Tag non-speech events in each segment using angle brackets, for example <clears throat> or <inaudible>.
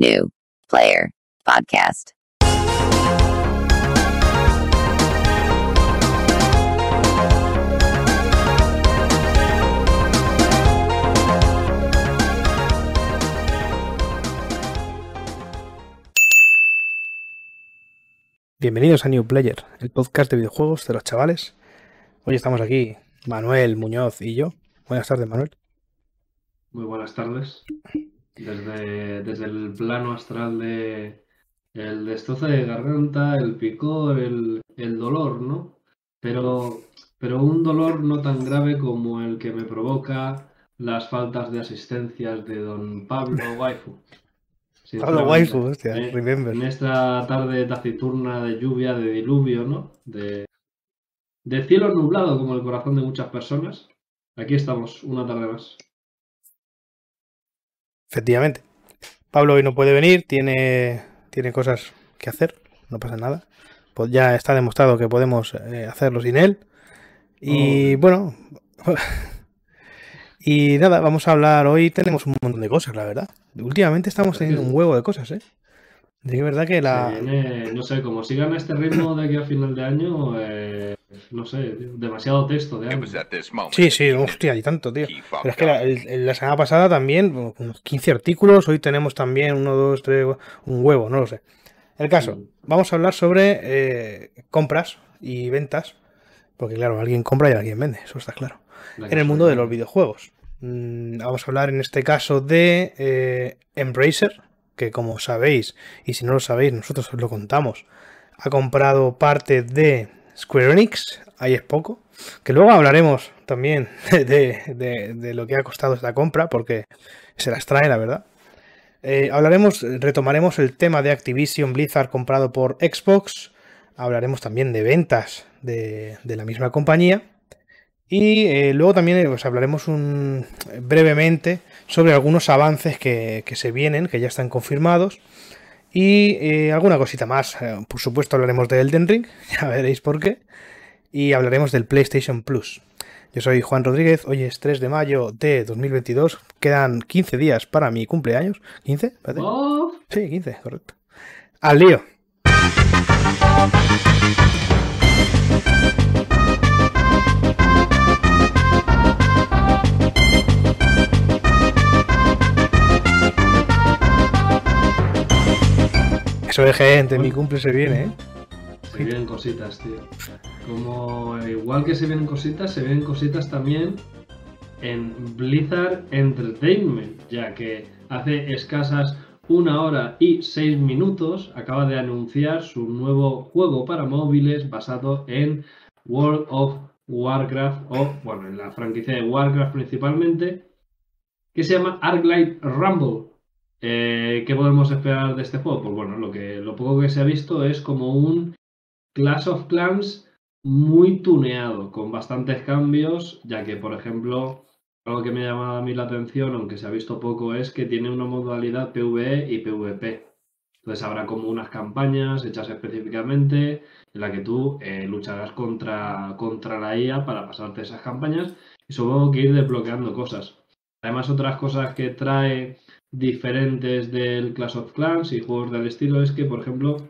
New Player Podcast. Bienvenidos a New Player, el podcast de videojuegos de los chavales. Hoy estamos aquí, Manuel Muñoz y yo. Buenas tardes, Manuel. Muy buenas tardes. Desde, desde el plano astral de el destrozo de garganta, el picor, el, el dolor, ¿no? Pero, pero un dolor no tan grave como el que me provoca las faltas de asistencias de don Pablo Waifu. Pablo Waifu, hostia, eh, remember. En esta tarde taciturna de lluvia, de diluvio, ¿no? De, de cielo nublado como el corazón de muchas personas. Aquí estamos, una tarde más. Efectivamente. Pablo hoy no puede venir, tiene, tiene cosas que hacer, no pasa nada. Pues ya está demostrado que podemos eh, hacerlo sin él. Y Oh. bueno. <laughs> y nada, vamos a hablar hoy. Tenemos un montón de cosas, la verdad. Últimamente estamos teniendo un huevo de cosas, ¿eh? De verdad que la. No sé, como sigan a este ritmo de aquí a final de año, eh, no sé, demasiado texto de año. Sí, sí, hostia, y tanto, tío. Pero es que la, el- la semana pasada también, unos 15 artículos, hoy tenemos también uno, dos, tres, un huevo, no lo sé. El caso, vamos a hablar sobre eh, compras y ventas, porque claro, alguien compra y alguien vende, eso está claro. La En el mundo de los videojuegos. Mm, Vamos a hablar en este caso de eh, Embracer, que como sabéis, y si no lo sabéis, nosotros os lo contamos, ha comprado parte de Square Enix, ahí es poco, que luego hablaremos también <laughs> de, de- lo que ha costado esta compra, porque se las trae, la verdad. Eh, hablaremos, retomaremos el tema de Activision Blizzard comprado por Xbox, hablaremos también de ventas de, de la misma compañía. Y eh, luego también eh, pues, hablaremos un- brevemente sobre algunos avances que, que se vienen, que ya están confirmados. Y eh, alguna cosita más. Eh, por supuesto hablaremos de Elden Ring, <laughs> ya veréis por qué. Y hablaremos del PlayStation Plus. Yo soy Juan Rodríguez, hoy es 3 de mayo de 2022. Quedan 15 días para mi cumpleaños. ¿15? Espérate. Oh, Sí, 15, correcto. Al lío. Eso de gente, mi cumple se viene, ¿eh? se vienen cositas, tío. Como igual que se vienen cositas, se vienen cositas también en Blizzard Entertainment, ya que hace escasas una hora y seis minutos acaba de anunciar su nuevo juego para móviles basado en World of Warcraft, o bueno, en la franquicia de Warcraft principalmente, que se llama Arclight Rumble. Eh, ¿Qué podemos esperar de este juego? Pues bueno, lo, que, lo poco que se ha visto es como un Clash of Clans muy tuneado, con bastantes cambios, ya que, por ejemplo, algo que me ha llamado a mí la atención, aunque se ha visto poco, es que tiene una modalidad PvE y PvP. Entonces habrá como unas campañas hechas específicamente en la que tú eh, lucharás contra, contra la IA para pasarte esas campañas y supongo que ir desbloqueando cosas. Además, otras cosas que trae diferentes del Clash of Clans y juegos del estilo es que, por ejemplo,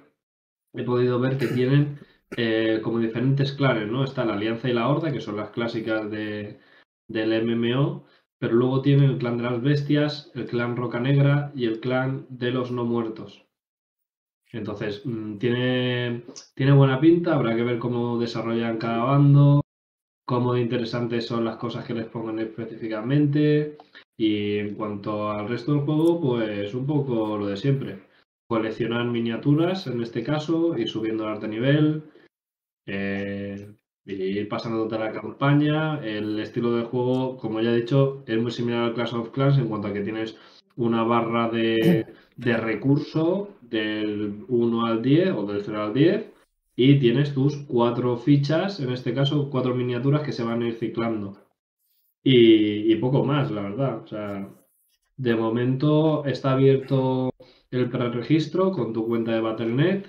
he podido ver que tienen eh, como diferentes clanes, ¿no? Está la Alianza y la Horda, que son las clásicas de, del MMO, pero luego tienen el clan de las bestias, el clan Roca Negra y el clan de los no muertos. Entonces, mm, tiene, tiene buena pinta, habrá que ver cómo desarrollan cada bando, cómo de interesantes son las cosas que les pongan específicamente. Y en cuanto al resto del juego, pues un poco lo de siempre. Coleccionar miniaturas, en este caso, ir subiendo el arte nivel, eh, ir pasando toda la campaña. El estilo de juego, como ya he dicho, es muy similar al Clash of Clans en cuanto a que tienes una barra de, de recurso del 1 al 10 o del 0 al 10 y tienes tus cuatro fichas, en este caso cuatro miniaturas que se van a ir ciclando. Y, poco más, la verdad. O sea, de momento está abierto el preregistro con tu cuenta de Battle.net.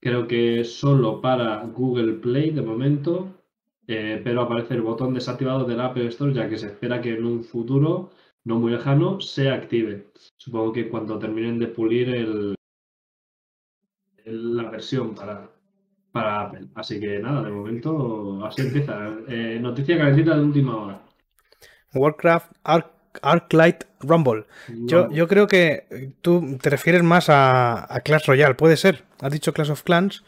Creo que solo para Google Play de momento, eh, pero aparece el botón desactivado del Apple Store, ya que se espera que en un futuro no muy lejano se active. Supongo que cuando terminen de pulir el- la versión para, para Apple. Así que nada, de momento así empieza. Eh, noticia calentita de última hora. Warcraft Arc, Arclight Rumble. Yo, No, yo creo que tú te refieres más a, a Clash Royale, puede ser. Has dicho Clash of Clans,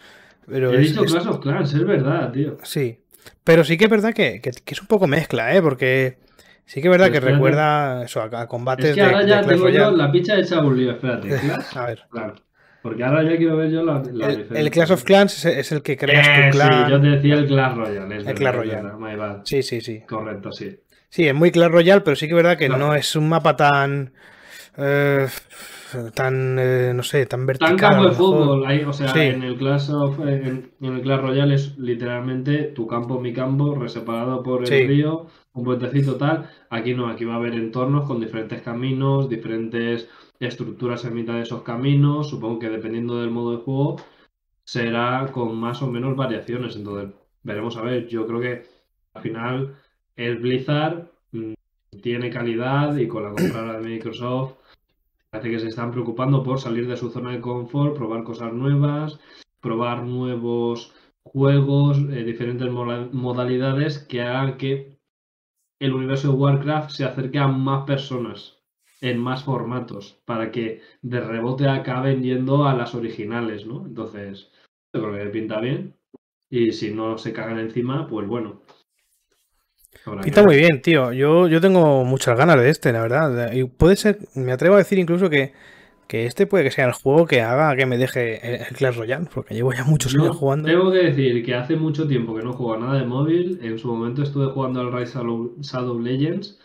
pero He es- dicho es- Clash of Clans, es verdad, tío. Sí, pero sí que es verdad que, que- que es un poco mezcla, ¿eh? Porque sí que es verdad Pero que espérate. recuerda eso, a, a combates Es que de, ahora de ya Clash tengo yo la picha hecha un lío. Espérate, Clash. A ver, Claro. Porque ahora ya quiero ver yo la, la el, diferencia. el Clash of Clans es, es el que creas Eh, tu clan. Sí, yo te decía el Clash Royale. Es El Clash Royale. verdad, my bad. Sí, sí, sí. Correcto, sí. Sí, es muy Clash Royale, pero sí que es verdad que no es un mapa tan. eh, tan. eh, no sé, tan vertical. Tan campo de fútbol, ahí, o sea, Sí. en el Clash of, en, en el Clash Royale es literalmente tu campo, mi campo, reseparado por el Sí. río, un puentecito tal. Aquí no, aquí va a haber entornos con diferentes caminos, diferentes estructuras en mitad de esos caminos. Supongo que dependiendo del modo de juego será con más o menos variaciones. Entonces, veremos a ver. Yo creo que al final el Blizzard mm, tiene calidad y con la compra de Microsoft Parece que se están preocupando por salir de su zona de confort, probar cosas nuevas, probar nuevos juegos, eh, diferentes modalidades que hagan que el universo de Warcraft se acerque a más personas en más formatos para que de rebote acaben yendo a las originales, ¿no? Entonces, yo creo que pinta bien. Y si no se cagan encima, pues bueno. Que Pinta muy bien, tío. Yo, yo tengo muchas ganas de este, la verdad. Y puede ser, me atrevo a decir incluso que, que este puede que sea el juego que haga que me deje el, el Clash Royale, porque llevo ya muchos años jugando. Tengo que decir que hace mucho tiempo que no juego a nada de móvil. En su momento estuve jugando al Rise of Shadow Legends,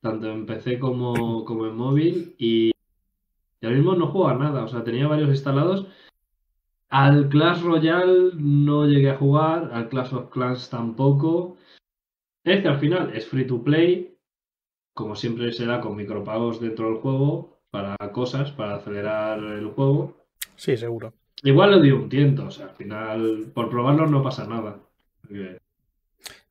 tanto en PC como, como en móvil, y, y ahora mismo no juego a nada. O sea, tenía varios instalados. Al Clash Royale no llegué a jugar, al Clash of Clans tampoco. Este al final es free to play, como siempre será con micropagos dentro del juego para cosas, para acelerar el juego. Sí, seguro. Igual le dio un tiento, o sea, al final, por probarlo no pasa nada. Porque-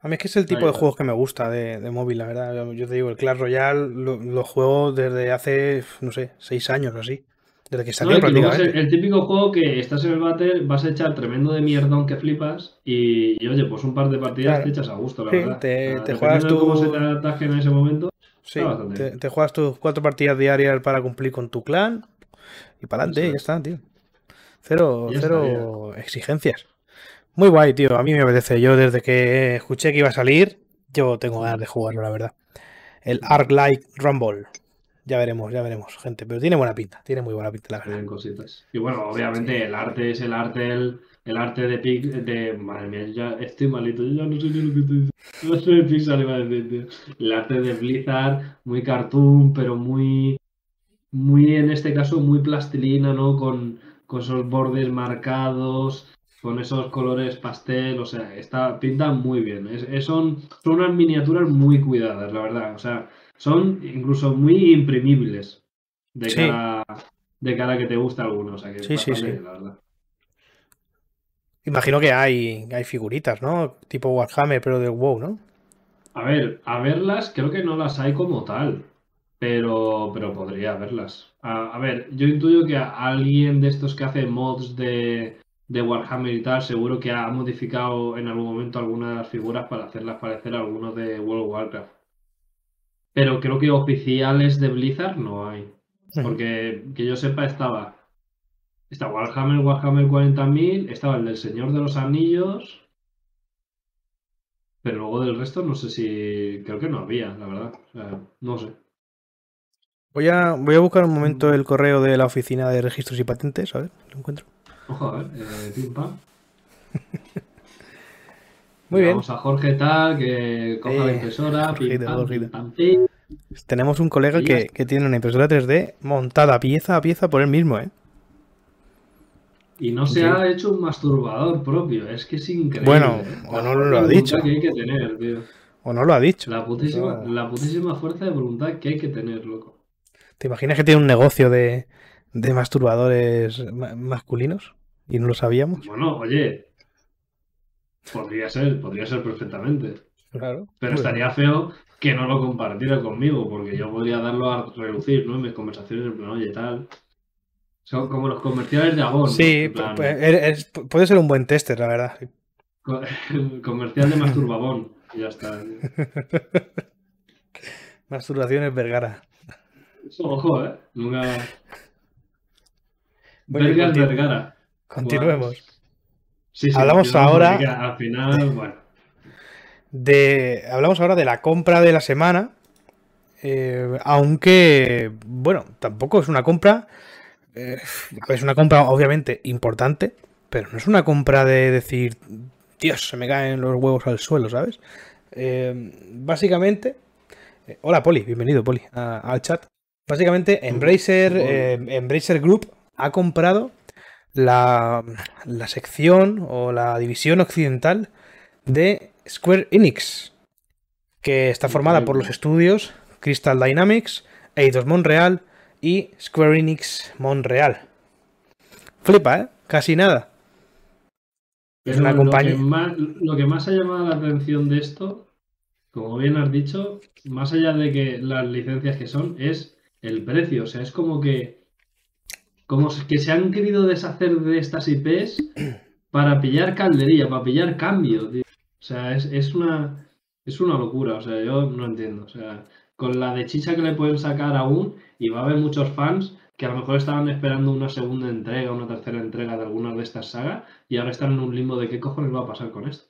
A mí es que es el tipo de juegos que me gusta de, de móvil, la verdad. Yo, te digo, el Clash Royale lo, lo juego desde hace, no sé, seis años o así. Desde que No, salió el, prácticamente. el típico juego que estás en el battle, vas a echar tremendo de mierdón que flipas y, y, oye, pues un par de partidas Claro. te echas a gusto, la Sí, verdad. te- juegas cómo se te atajen en ese momento. Sí, te, juegas tus cuatro partidas diarias para cumplir con tu clan y para adelante, Eso ya es. está, tío. Cero, Ya cero exigencias. Muy guay, tío. A mí me apetece. Yo desde que escuché que iba a salir, yo tengo ganas de jugarlo, la verdad. El Arc Light Rumble. Ya veremos, ya veremos, gente. Pero tiene buena pinta, tiene muy buena pinta, la Tienen verdad. cositas. Y bueno, obviamente el arte es el arte, el, el arte de Pic, de. Madre mía, yo ya estoy malito, yo ya no sé ni lo que estoy diciendo. <laughs> No sé de Pixar iba a decir, tío. El arte de Blizzard, muy cartoon, pero muy. Muy en este caso, muy plastilina, ¿no? Con, con esos bordes marcados, con esos colores pastel, o sea, está, pinta muy bien. Es, es- son, son unas miniaturas muy cuidadas, la verdad. O sea, son incluso muy imprimibles de Sí. cara de cara que te gusta alguno, o sea que Sí, sí, sí. bien, la verdad. Imagino que hay, hay figuritas, ¿no? Tipo Warhammer, pero del WoW, ¿no? A ver, a verlas, creo que no las hay como tal, pero, pero podría haberlas. A, a ver, yo intuyo que a alguien de estos que hace mods de, de Warhammer y tal, seguro que ha modificado en algún momento alguna de las figuras para hacerlas parecer a algunos de World of Warcraft. Pero creo que oficiales de Blizzard no hay. Porque que yo sepa estaba. Está Warhammer, Warhammer 40.000, estaba el del Señor de los Anillos. Pero luego del resto no sé si. Creo que no había, la verdad. O sea, no sé. Voy a, voy a buscar un momento el correo de la oficina de registros y patentes, a ver, lo encuentro. Ojo, a ver, eh, pim pam. <laughs> Muy bien. Vamos a Jorge tal, que coja la Eh, impresora, pim Jorgito, pam, Jorgito. pim pam, pim. Tenemos un colega que, que tiene una impresora 3D montada pieza a pieza por él mismo, ¿eh? Y no se Sí. ha hecho un masturbador propio, es que es increíble. Bueno, ¿eh? o no lo ha dicho. que hay que tener, tío. O no lo ha dicho. La putísima, la putísima fuerza de voluntad que hay que tener, loco. ¿Te imaginas que tiene un negocio de, de masturbadores ma- masculinos? Y no lo sabíamos. Bueno, oye, podría ser, podría ser perfectamente. Claro. Pero estaría feo que no lo compartiera conmigo, porque yo podría darlo a relucir, ¿no? En mis conversaciones, en plan, oye, tal. Son como los comerciales de Avon. Sí, puede ser un buen tester, la verdad. co- <laughs> comercial de Masturbabón. Y ya está. <laughs> Masturbaciones Vergara. Ojo, ¿eh? Nunca. Bueno, Vergas Vergara. Continuemos. Sí, sí, Hablamos ahora- porque Al final, bueno. De, hablamos ahora de la compra de la semana. eh, aunque, bueno, tampoco es una compra. eh, es una compra, obviamente, importante. Pero no es una compra de decir, Dios, se me caen los huevos al suelo, ¿sabes? Eh, básicamente. eh, hola, Poli, bienvenido, Poli, a- al chat. Básicamente, Embracer, eh, Embracer Group ha comprado la, la sección o la división occidental de Square Enix, que está formada por los estudios Crystal Dynamics, Eidos Montreal y Square Enix Montreal. Flipa, ¿eh? Casi nada. Es una lo, compañía- que más, lo que más ha llamado la atención de esto, como bien has dicho, más allá de que las licencias que son, es el precio. O sea, es como que. Como que se han querido deshacer de estas IPs para pillar calderilla, para pillar cambio. tío. O sea, es, es una. Es una locura. O sea, yo no entiendo. O sea, con la de chicha que le pueden sacar aún, y va a haber muchos fans que a lo mejor estaban esperando una segunda entrega, una tercera entrega de algunas de estas sagas, y ahora están en un limbo de qué cojones va a pasar con esto.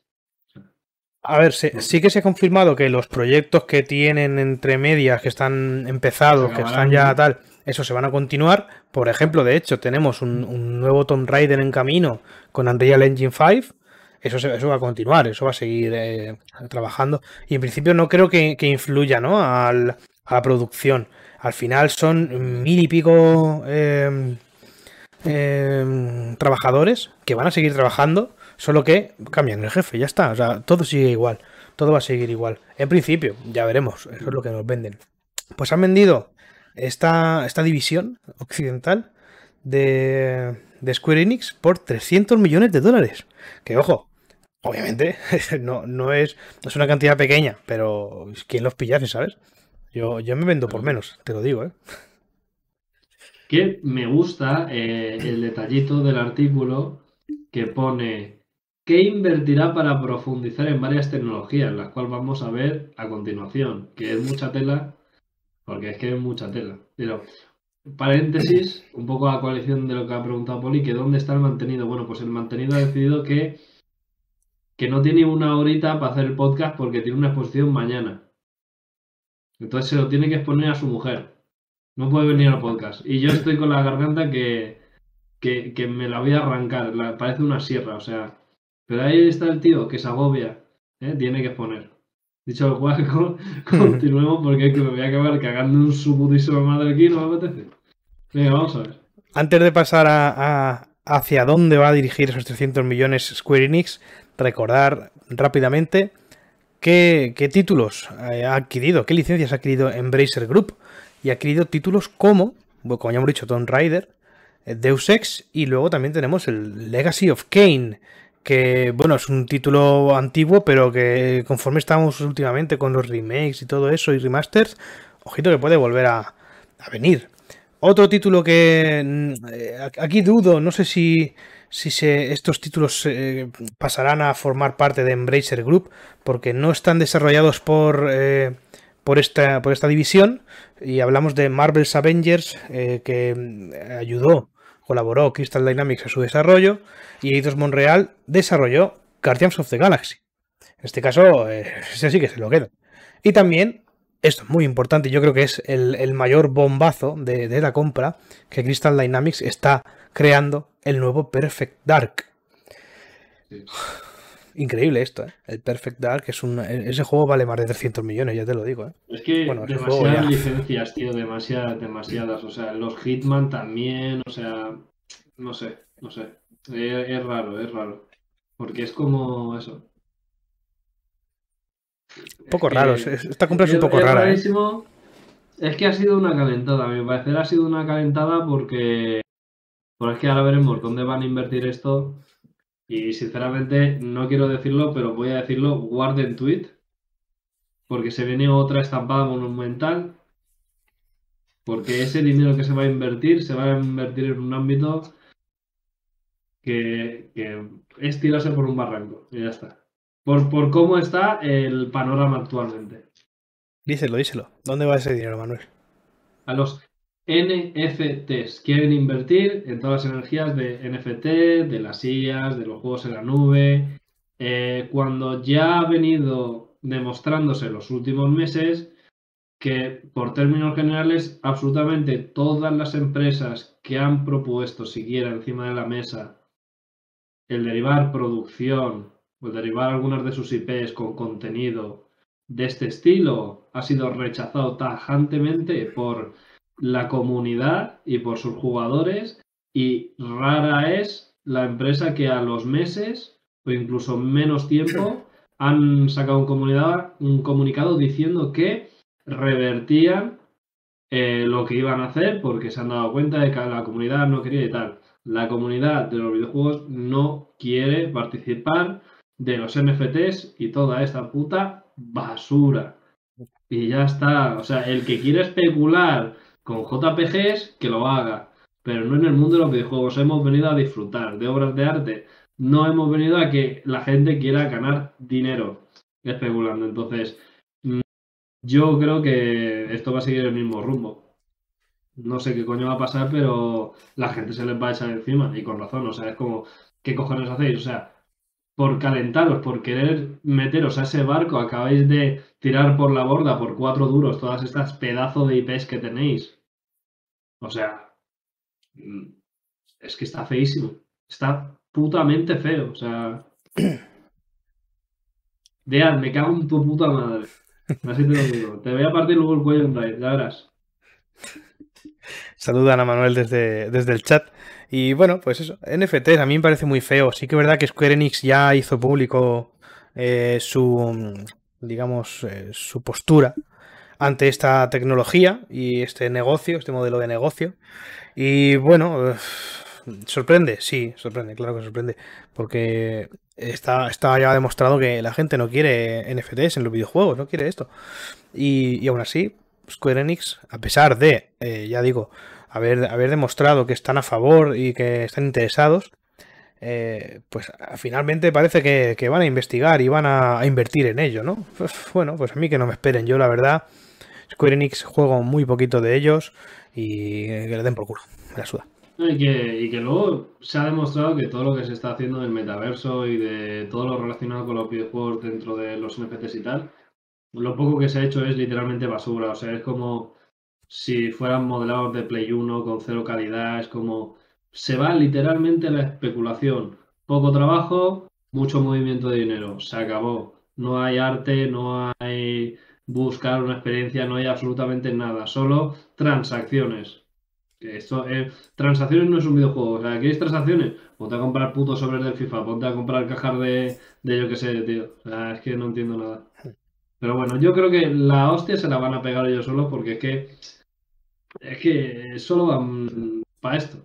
A ver, sí que se ha confirmado que los proyectos que tienen entre medias, que están empezados, que están ya tal, eso se van a continuar. Por ejemplo, de hecho, tenemos un, nuevo Tomb Raider en camino con Unreal Engine 5. Eso, eso va a continuar, eso va a seguir eh, trabajando. Y en principio no creo que, que influya ¿no? a la producción. Al final son mil y pico eh, eh, trabajadores que van a seguir trabajando, solo que cambian el jefe, ya está. O sea, todo sigue igual, todo va a seguir igual. En principio, ya veremos, eso es lo que nos venden. Pues han vendido esta, esta división occidental de, de Square Enix por 300 millones de dólares. Que ojo, obviamente <laughs> no, no, es, no es una cantidad pequeña, pero ¿quién los pillase, sabes? Yo, yo me vendo por menos, te lo digo, ¿eh? Que me gusta eh, el detallito del artículo que pone que invertirá para profundizar en varias tecnologías, las cuales vamos a ver a continuación, que es mucha tela, porque es que es mucha tela. Pero, paréntesis, un poco a coalición de lo que ha preguntado Poli, que dónde está el mantenido. Bueno, pues el mantenido ha decidido que, que no tiene una horita para hacer el podcast porque tiene una exposición mañana. Entonces se lo tiene que exponer a su mujer. No puede venir al podcast. Y yo estoy con la garganta que, que, que me la voy a arrancar. Parece una sierra, o sea. Pero ahí está el tío que se agobia. ¿eh? Tiene que exponer. Dicho lo cual, <laughs> co- <laughs> continuemos porque es que me voy a acabar cagando en su putísima madre aquí. No me apetece. Venga, vamos a ver. Antes de pasar a, a- hacia dónde va a dirigir esos 300 millones Square Enix, recordar rápidamente qué, qué títulos eh, ha adquirido, qué licencias ha adquirido Embracer Group. Y ha adquirido títulos como, bueno, como ya hemos dicho, Tomb Raider, eh, Deus Ex y luego también tenemos el Legacy of Kane, que bueno, es un título antiguo, pero que conforme estamos últimamente con los remakes y todo eso y remasters, ojito que puede volver a, venir. Otro título que mm, eh, aquí dudo, no sé si, si se- estos títulos eh, pasarán a formar parte de Embracer Group, porque no están desarrollados por, eh, por, esta, por esta división. Y hablamos de Marvel's Avengers, que mm, ayudó, colaboró Crystal Dynamics a su desarrollo, y Eidos Montreal desarrolló Guardians of the Galaxy. En este caso, eh, ese sí que se lo queda. Y también, esto es muy importante, yo creo que es el, el mayor bombazo de, de la compra, que Crystal Dynamics está creando el nuevo Perfect Dark. Sí. Increíble esto, ¿eh? El Perfect Dark es un. Ese juego vale más de 300 millones, ya te lo digo, ¿eh? Es que Bueno, demasiadas ya. licencias, tío, demasiadas, demasiadas. O sea, los Hitman también, o sea, no sé, no sé. Es, es raro, es raro. Porque es como eso. Un poco Es raro. que- Esta compra es un poco rara, ¿eh? Es que ha sido una calentada, a mi parecer ha sido una calentada porque. Porque es que ahora veremos dónde van a invertir esto. Y sinceramente, no quiero decirlo, pero voy a decirlo, guarden tweet. porque se viene otra estampada monumental, porque ese dinero que se va a invertir se va a invertir en un ámbito que, que es tirarse por un barranco y ya está. Por, por cómo está el panorama actualmente. Díselo, díselo. ¿Dónde va ese dinero, Manuel? A los NFTs. Quieren invertir en todas las energías de NFT, de las IAs, de los juegos en la nube. Eh, cuando ya ha venido demostrándose los últimos meses que, por términos generales, absolutamente todas las empresas que han propuesto siquiera encima de la mesa el derivar producción o derivar algunas de sus IPs con contenido de este estilo ha sido rechazado tajantemente por la comunidad y por sus jugadores y rara es la empresa que a los meses o incluso menos tiempo <laughs> han sacado un, un comunicado diciendo que revertían eh, lo que iban a hacer porque se han dado cuenta de que la comunidad no quería y tal. La comunidad de los videojuegos no quiere participar de los NFTs y toda esta puta basura. Y ya está. O sea, el que quiere especular con JPGs, que lo haga. Pero no en el mundo de los videojuegos. Hemos venido a disfrutar de obras de arte. No hemos venido a que la gente quiera ganar dinero especulando. Entonces, mm, yo creo que esto va a seguir el mismo rumbo. No sé qué coño va a pasar, pero la gente se les va a echar encima. Y con razón. O sea, es como, ¿qué cojones hacéis? O sea, por calentaros, por querer meteros a ese barco, acabáis de tirar por la borda por cuatro duros todas estas pedazos de IPs que tenéis. O sea, mm, es que está feísimo. Está putamente feo. O sea. <coughs> Dead, me cago en tu puta madre. Así te lo digo. Te voy a partir luego el cuello en raíz, ya verás. Saludan a Manuel desde, desde el chat. Y bueno, pues eso, NFTs a mí me parece muy feo. Sí que es verdad que Square Enix ya hizo público eh, su, digamos, eh, su postura ante esta tecnología y este negocio, este modelo de negocio. Y bueno, sorprende, sí, sorprende, claro que sorprende, porque está, está ya demostrado que la gente no quiere NFTs en los videojuegos, no quiere esto. Y, y aún así, Square Enix, a pesar de, eh, ya digo, haber, haber demostrado que están a favor y que están interesados, eh, pues finalmente parece que, van a investigar y van a, invertir en ello, ¿no? Pues, bueno, pues a mí que no me esperen. Yo, la verdad, Square Enix juego muy poquito de ellos y que le den por culo, me la suda. Y que, luego se ha demostrado que todo lo que se está haciendo del metaverso y de todo lo relacionado con los videojuegos dentro de los NFTs y tal, lo poco que se ha hecho es literalmente basura. O sea, es como si fueran modelados de Play 1 con cero calidad, es como se va literalmente a la especulación. Poco trabajo, mucho movimiento de dinero, se acabó. No hay arte, no hay buscar una experiencia, no hay absolutamente nada, solo transacciones. Esto, eh, transacciones no es un videojuego. O sea, ¿quieres transacciones? Ponte a comprar putos sobres del FIFA, ponte a comprar cajas de, de yo que sé, tío. O sea, es que no entiendo nada. Pero bueno, yo creo que la hostia se la van a pegar ellos solos porque es que es que solo van para esto.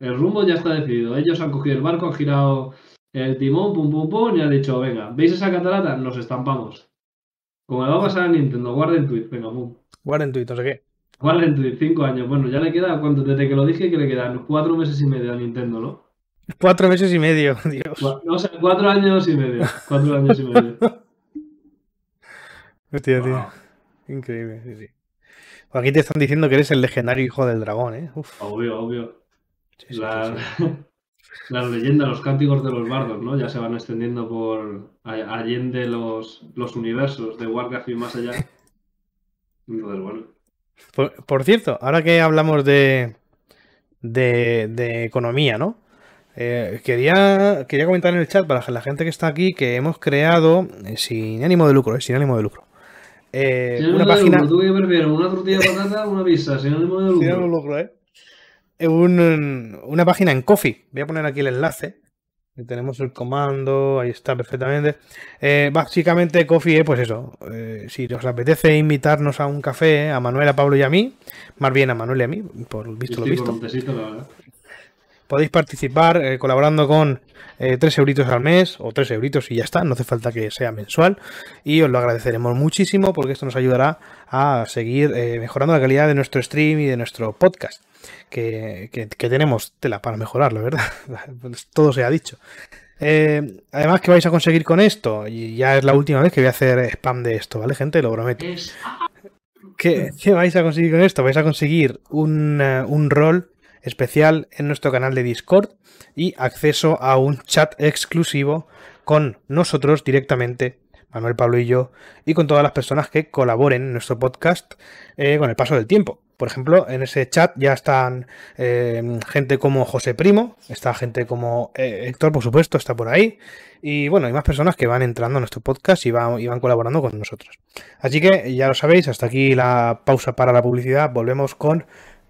el rumbo ya está decidido. Ellos han cogido el barco, han girado el timón, pum, pum, pum, y han dicho, venga, ¿veis esa catarata? Nos estampamos. Como le va a pasar a Nintendo, guarden tweet, venga, pum. Guarden tweet, no sé qué. Guarden tweet, cinco años. Bueno, ya le queda, cuánto, desde que lo dije, que le quedan cuatro meses y medio a Nintendo, ¿no? Cuatro meses y medio, <laughs> Dios. O sea, cuatro años y medio. Cuatro años y medio. <laughs> Hostia, tío. Increíble, sí, sí. Aquí te están diciendo que eres el legendario hijo del dragón, ¿eh? Obvio, obvio. la, <laughs> leyenda, los cánticos de los bardos, ¿no? Ya se van extendiendo por allende los, los universos de Warcraft y más allá. Entonces, bueno. Por, cierto, ahora que hablamos de, de, economía, ¿no? Eh, quería, quería comentar en el chat para la gente que está aquí que hemos creado, eh, sin ánimo de lucro, eh, sin ánimo de lucro, eh, una página. ¿Tú qué prefieres? ¿Una tortilla de patata una pizza? Si no de lucro. lucro ¿eh? Una página en Coffee. Voy a poner aquí el enlace. Tenemos el comando, ahí está perfectamente. Eh, básicamente, Coffee es pues eso. Eh, si os apetece invitarnos a un café, a Manuel, a Pablo y a mí, más bien a Manuel y a mí, por visto lo visto. Podéis participar eh, colaborando con eh, 3 euritos al mes o 3 euritos y ya está, no hace falta que sea mensual y os lo agradeceremos muchísimo porque esto nos ayudará a seguir eh, mejorando la calidad de nuestro stream y de nuestro podcast. Que, que, que tenemos tela para mejorar, la verdad. <laughs> Pues todo se ha dicho. Eh, además, ¿qué vais a conseguir con esto? Y ya es la última vez que voy a hacer spam de esto, ¿vale, gente? Lo prometo. ¿Qué, qué vais a conseguir con esto? Vais a conseguir un, un rol especial en nuestro canal de Discord y acceso a un chat exclusivo con nosotros directamente, Manuel, Pablo y yo, y con todas las personas que colaboren en nuestro podcast eh, con el paso del tiempo. Por ejemplo, en ese chat ya están eh, gente como José Primo, está gente como eh, Héctor, por supuesto, está por ahí. Y bueno, hay más personas que van entrando a nuestro podcast y van, y van colaborando con nosotros. Así que ya lo sabéis, hasta aquí la pausa para la publicidad. Volvemos con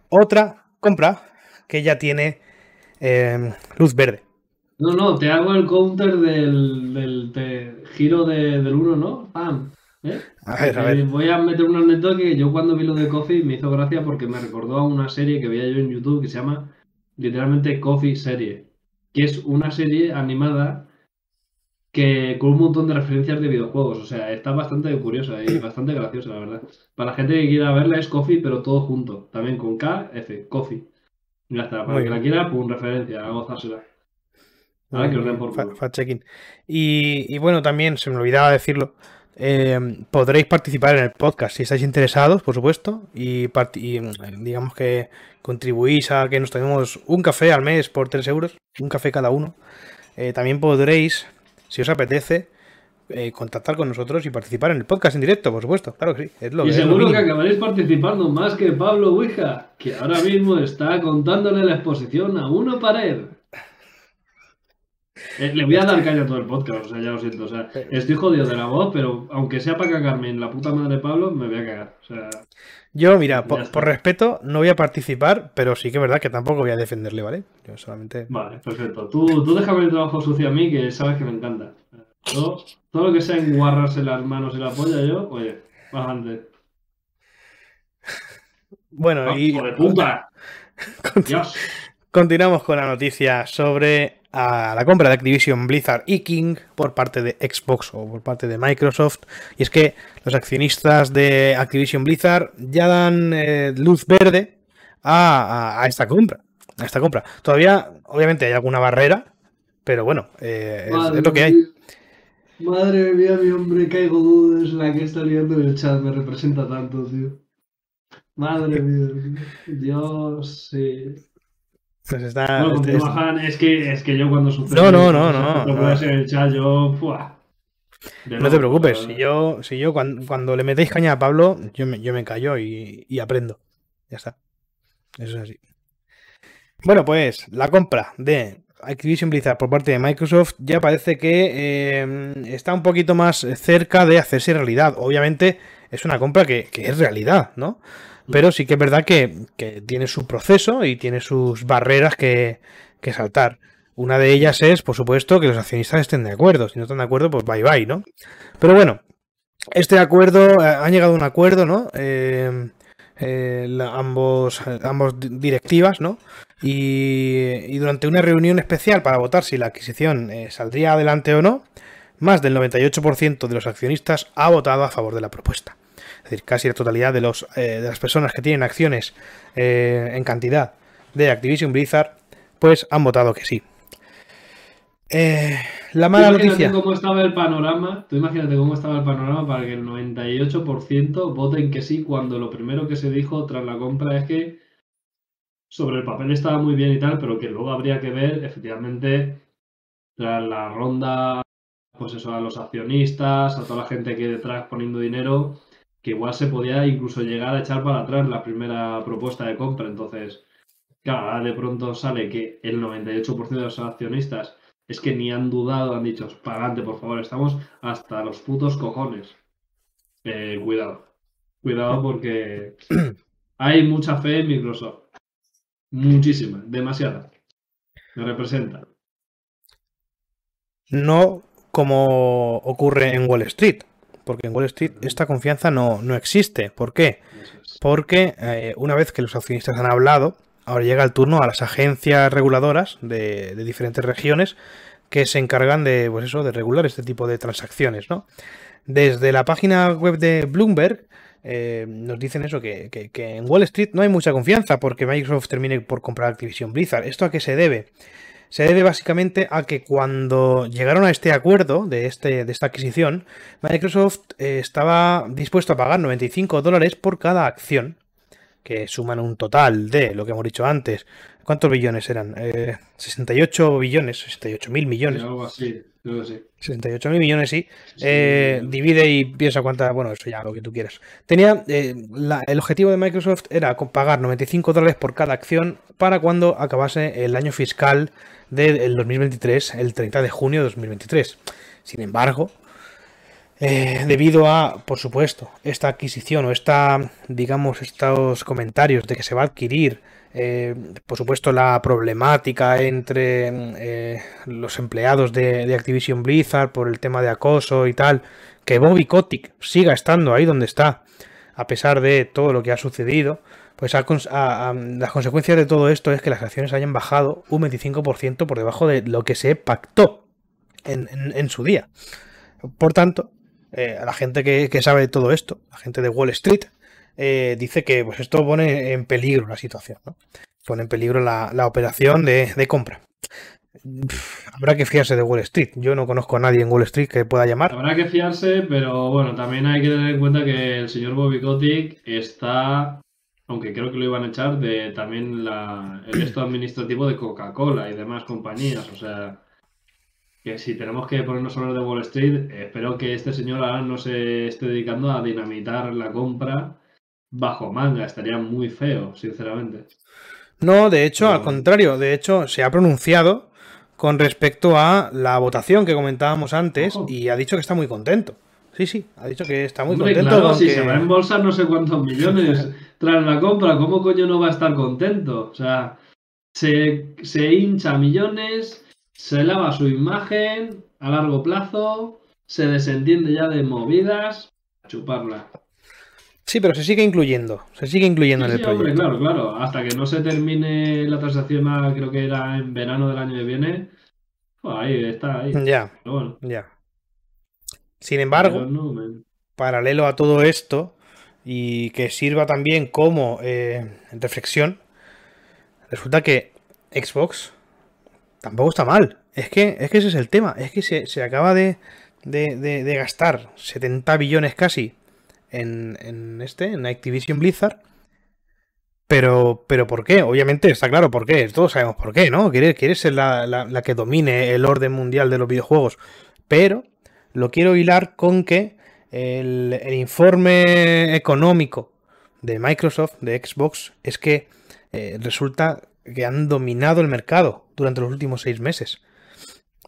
otra compra que ya tiene eh, luz verde. No, no, te hago el counter del, del giro de- del 1, ¿no? ¡Pam! ¿Eh? A ver, a Eh, ver. voy a meter una anécdota que yo cuando vi lo de Coffee me hizo gracia porque me recordó a una serie que veía yo en YouTube que se llama literalmente Coffee Serie, que es una serie animada que con un montón de referencias de videojuegos, o sea, está bastante curiosa y <coughs> bastante graciosa, la verdad. Para la gente que quiera verla es Coffee, pero todo junto, también con K, F, Coffee. Ya está, para Muy que la quiera, pum, referencia, a gozársela. Ahora que os den por. Y, y bueno, también se me olvidaba decirlo. eh, podréis participar en el podcast si estáis interesados, por supuesto, y, mm, digamos que contribuís a que nos tomemos un café al mes por 3 euros, un café cada uno. Eh, también podréis, si os apetece, eh, contactar con nosotros y participar en el podcast en directo, por supuesto. Claro que sí. Es lo, Y es lo seguro que acabaréis participando más que Pablo Ouija, que ahora mismo está contándole la exposición a uno pared. Eh, le voy a dar caña a todo el podcast, o sea, ya lo siento. O sea, estoy jodido de la voz, pero aunque sea para cagarme en la puta madre de Pablo, me voy a cagar. O sea, Yo, mira, por respeto, no voy a participar, pero sí que es verdad que tampoco voy a defenderle, ¿vale? Yo solamente. vale, perfecto. Tú, tú déjame el trabajo sucio a mí, que sabes que me encanta. Yo, todo lo que sea enguarrarse las manos y la polla, yo, oye, más adelante. Bueno, y. ¡Hijo de puta! Dios. Continuamos con la noticia sobre ah, la compra de Activision Blizzard y King por parte de Xbox o por parte de Microsoft. Y es que los accionistas de Activision Blizzard ya dan eh, luz verde a, a- a esta compra. A esta compra. Todavía, obviamente, hay alguna barrera, pero bueno, eh, es, es lo que hay. Madre mía, mi hombre, caigo dudo, es la que está liando en el chat, me representa tanto, tío. Madre mía, Dios, sí. Pues está, Bueno, este- Han, es que, es que yo cuando sucede... No, no, no, no, Lo no. en el chat, yo... No te preocupes, si yo, si yo cuando, cuando le metéis caña a Pablo, yo me, yo me callo y, y aprendo. Ya está. Eso es así. Bueno, pues la compra de Activision Blizzard por parte de Microsoft ya parece que eh, está un poquito más cerca de hacerse realidad. Obviamente es una compra que, que es realidad, ¿no? Pero sí que es verdad que, que tiene su proceso y tiene sus barreras que, que saltar. Una de ellas es, por supuesto, que los accionistas estén de acuerdo. Si no están de acuerdo, pues bye bye, ¿no? Pero bueno, este acuerdo, eh, han llegado a un acuerdo, ¿no? Eh, eh, la- ambos, ambos di- directivas, ¿no? Y, y durante una reunión especial para votar si la adquisición eh, saldría adelante o no, más del 98% de los accionistas ha votado a favor de la propuesta. Es decir, casi la totalidad de, los, eh, de las personas que tienen acciones eh, en cantidad de Activision Blizzard, pues han votado que sí. Eh, la mala imagínate noticia. cómo estaba el panorama, tú imagínate cómo estaba el panorama para que el 98% voten que sí cuando lo primero que se dijo tras la compra es que sobre el papel estaba muy bien y tal, pero que luego habría que ver efectivamente tras la ronda, pues eso, a los accionistas, a toda la gente que hay detrás poniendo dinero, que igual se podía incluso llegar a echar para atrás la primera propuesta de compra. Entonces, claro, ahora de pronto sale que el 98% de los accionistas es que ni han dudado, han dicho, para adelante, por favor, estamos hasta los putos cojones. Eh, cuidado. Cuidado porque <clears throat> hay mucha fe en Microsoft. Muchísima, demasiada. Me representa. No como ocurre en Wall Street, porque en Wall Street esta confianza no, no existe. ¿Por qué? Porque eh, una vez que los accionistas han hablado, ahora llega el turno a las agencias reguladoras de, de diferentes regiones que se encargan de, pues eso, de regular este tipo de transacciones, ¿no? Desde la página web de Bloomberg eh, nos dicen eso, que, que- en Wall Street no hay mucha confianza porque Microsoft termine por comprar Activision Blizzard. ¿Esto a qué se debe? Se debe básicamente a que cuando llegaron a este acuerdo de, este, de esta adquisición, Microsoft eh, estaba dispuesto a pagar 95 dólares por cada acción, que suman un total de, lo que hemos dicho antes, ¿cuántos billones eran? Eh, 68 billones, 68 mil millones. Algo así, creo que sí. 68 mil millones, sí. Sí, Eh, divide y piensa cuánta, bueno, eso ya lo que tú quieras. Tenía, eh, la- el objetivo de Microsoft era pagar 95 dólares por cada acción para cuando acabase el año fiscal del 2023, el 30 de junio de 2023. Sin embargo, eh, debido a, por supuesto, esta adquisición o esta, digamos, estos comentarios de que se va a adquirir, eh, por supuesto, la problemática entre eh, los empleados de, Activision Blizzard por el tema de acoso y tal, que Bobby Kotick siga estando ahí donde está, a pesar de todo lo que ha sucedido, pues las consecuencias de todo esto es que las acciones hayan bajado un 25% por debajo de lo que se pactó en- en su día. Por tanto, eh, la gente que, que sabe de todo esto, la gente de Wall Street, eh, dice que pues, esto pone en peligro la situación, ¿no? Pone en peligro la, la operación de, de compra. Habrá que fiarse de Wall Street. Yo no conozco a nadie en Wall Street que pueda llamar. Habrá que fiarse, pero bueno, también hay que tener en cuenta que el señor Bobby Kotick está, aunque creo que lo iban a echar, de también la, el esto administrativo de Coca-Cola y demás compañías. O sea, que si tenemos que ponernos a hablar de Wall Street, espero que este señor ahora no se esté dedicando a dinamitar la compra bajo manga. Estaría muy feo, sinceramente. No, de hecho, al contrario, de hecho, se ha pronunciado con respecto a la votación que comentábamos antes Ojo. y ha dicho que está muy contento. Sí, sí, ha dicho que está muy Hombre, contento claro, si que- se va a embolsar no sé cuántos millones <laughs> tras la compra, ¿cómo coño no va a estar contento? O sea, se, se hincha millones, se lava su imagen a largo plazo, se desentiende ya de movidas, a chuparla. Sí, pero se sigue incluyendo, se sigue incluyendo Sí, en el hombre, proyecto. claro, claro. Hasta que no se termine la transacción, creo que era en verano del año que viene, pues ahí está, ahí. Ya, bueno, ya. Sin embargo, no, paralelo a todo esto y que sirva también como eh, reflexión, resulta que Xbox tampoco está mal. Es que, es que ese es el tema. Es que se, se acaba de, de- de- gastar 70 billones casi en, en este, en Activision Blizzard. Pero, pero ¿por qué? Obviamente está claro por qué. Todos sabemos por qué, ¿no? Quiere, quiere ser la, la- la que domine el orden mundial de los videojuegos. Pero lo quiero hilar con que el, el informe económico de Microsoft, de Xbox, es que eh, resulta que han dominado el mercado durante los últimos seis meses.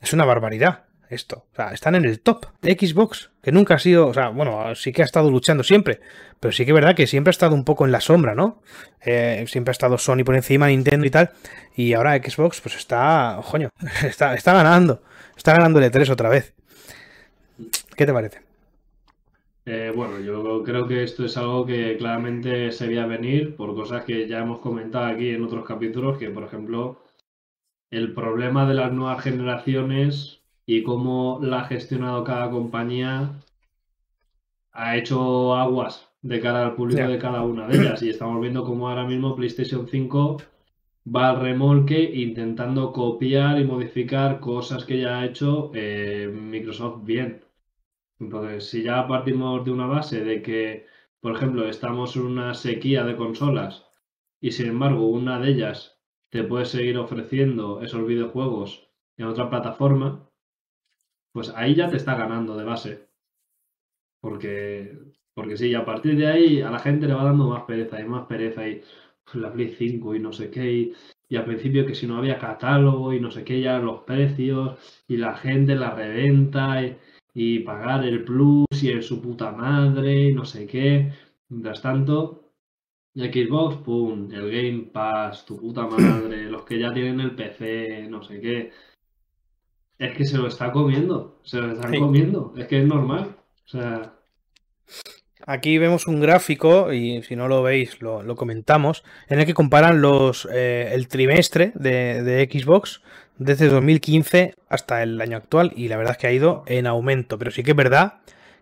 Es una barbaridad esto. O sea, están en el top Xbox, que nunca ha sido, o sea, bueno, sí que ha estado luchando siempre, pero sí que es verdad que siempre ha estado un poco en la sombra, ¿no? Eh, siempre ha estado Sony por encima, Nintendo y tal, y ahora Xbox pues está, coño, <laughs> está, está ganando, está ganando el E3 otra vez. ¿Qué te parece? Eh, bueno, yo creo que esto es algo que claramente se veía venir por cosas que ya hemos comentado aquí en otros capítulos, que por ejemplo el problema de las nuevas generaciones y cómo la ha gestionado cada compañía ha hecho aguas de cara al público de cada una de ellas. Y estamos viendo cómo ahora mismo PlayStation 5 va al remolque intentando copiar y modificar cosas que ya ha hecho eh, Microsoft bien. Entonces, si ya partimos de una base de que, por ejemplo, estamos en una sequía de consolas y sin embargo una de ellas te puede seguir ofreciendo esos videojuegos en otra plataforma, pues ahí ya te está ganando de base. Porque, porque sí, a partir de ahí a la gente le va dando más pereza y más pereza y la Play 5 y no sé qué. Y, y al principio que si no había catálogo y no sé qué, ya los precios y la gente la reventa y, y pagar el plus y su puta madre no sé qué. Mientras tanto, Xbox, pum, el Game Pass, tu puta madre, <clears throat> los que ya tienen el PC, no sé qué. Es que se lo está comiendo, se lo están Sí. comiendo, es que es normal. O sea, aquí vemos un gráfico, y si no lo veis, lo, lo comentamos, en el que comparan los eh, el trimestre de, de, Xbox desde 2015 hasta el año actual, y la verdad es que ha ido en aumento. Pero sí que es verdad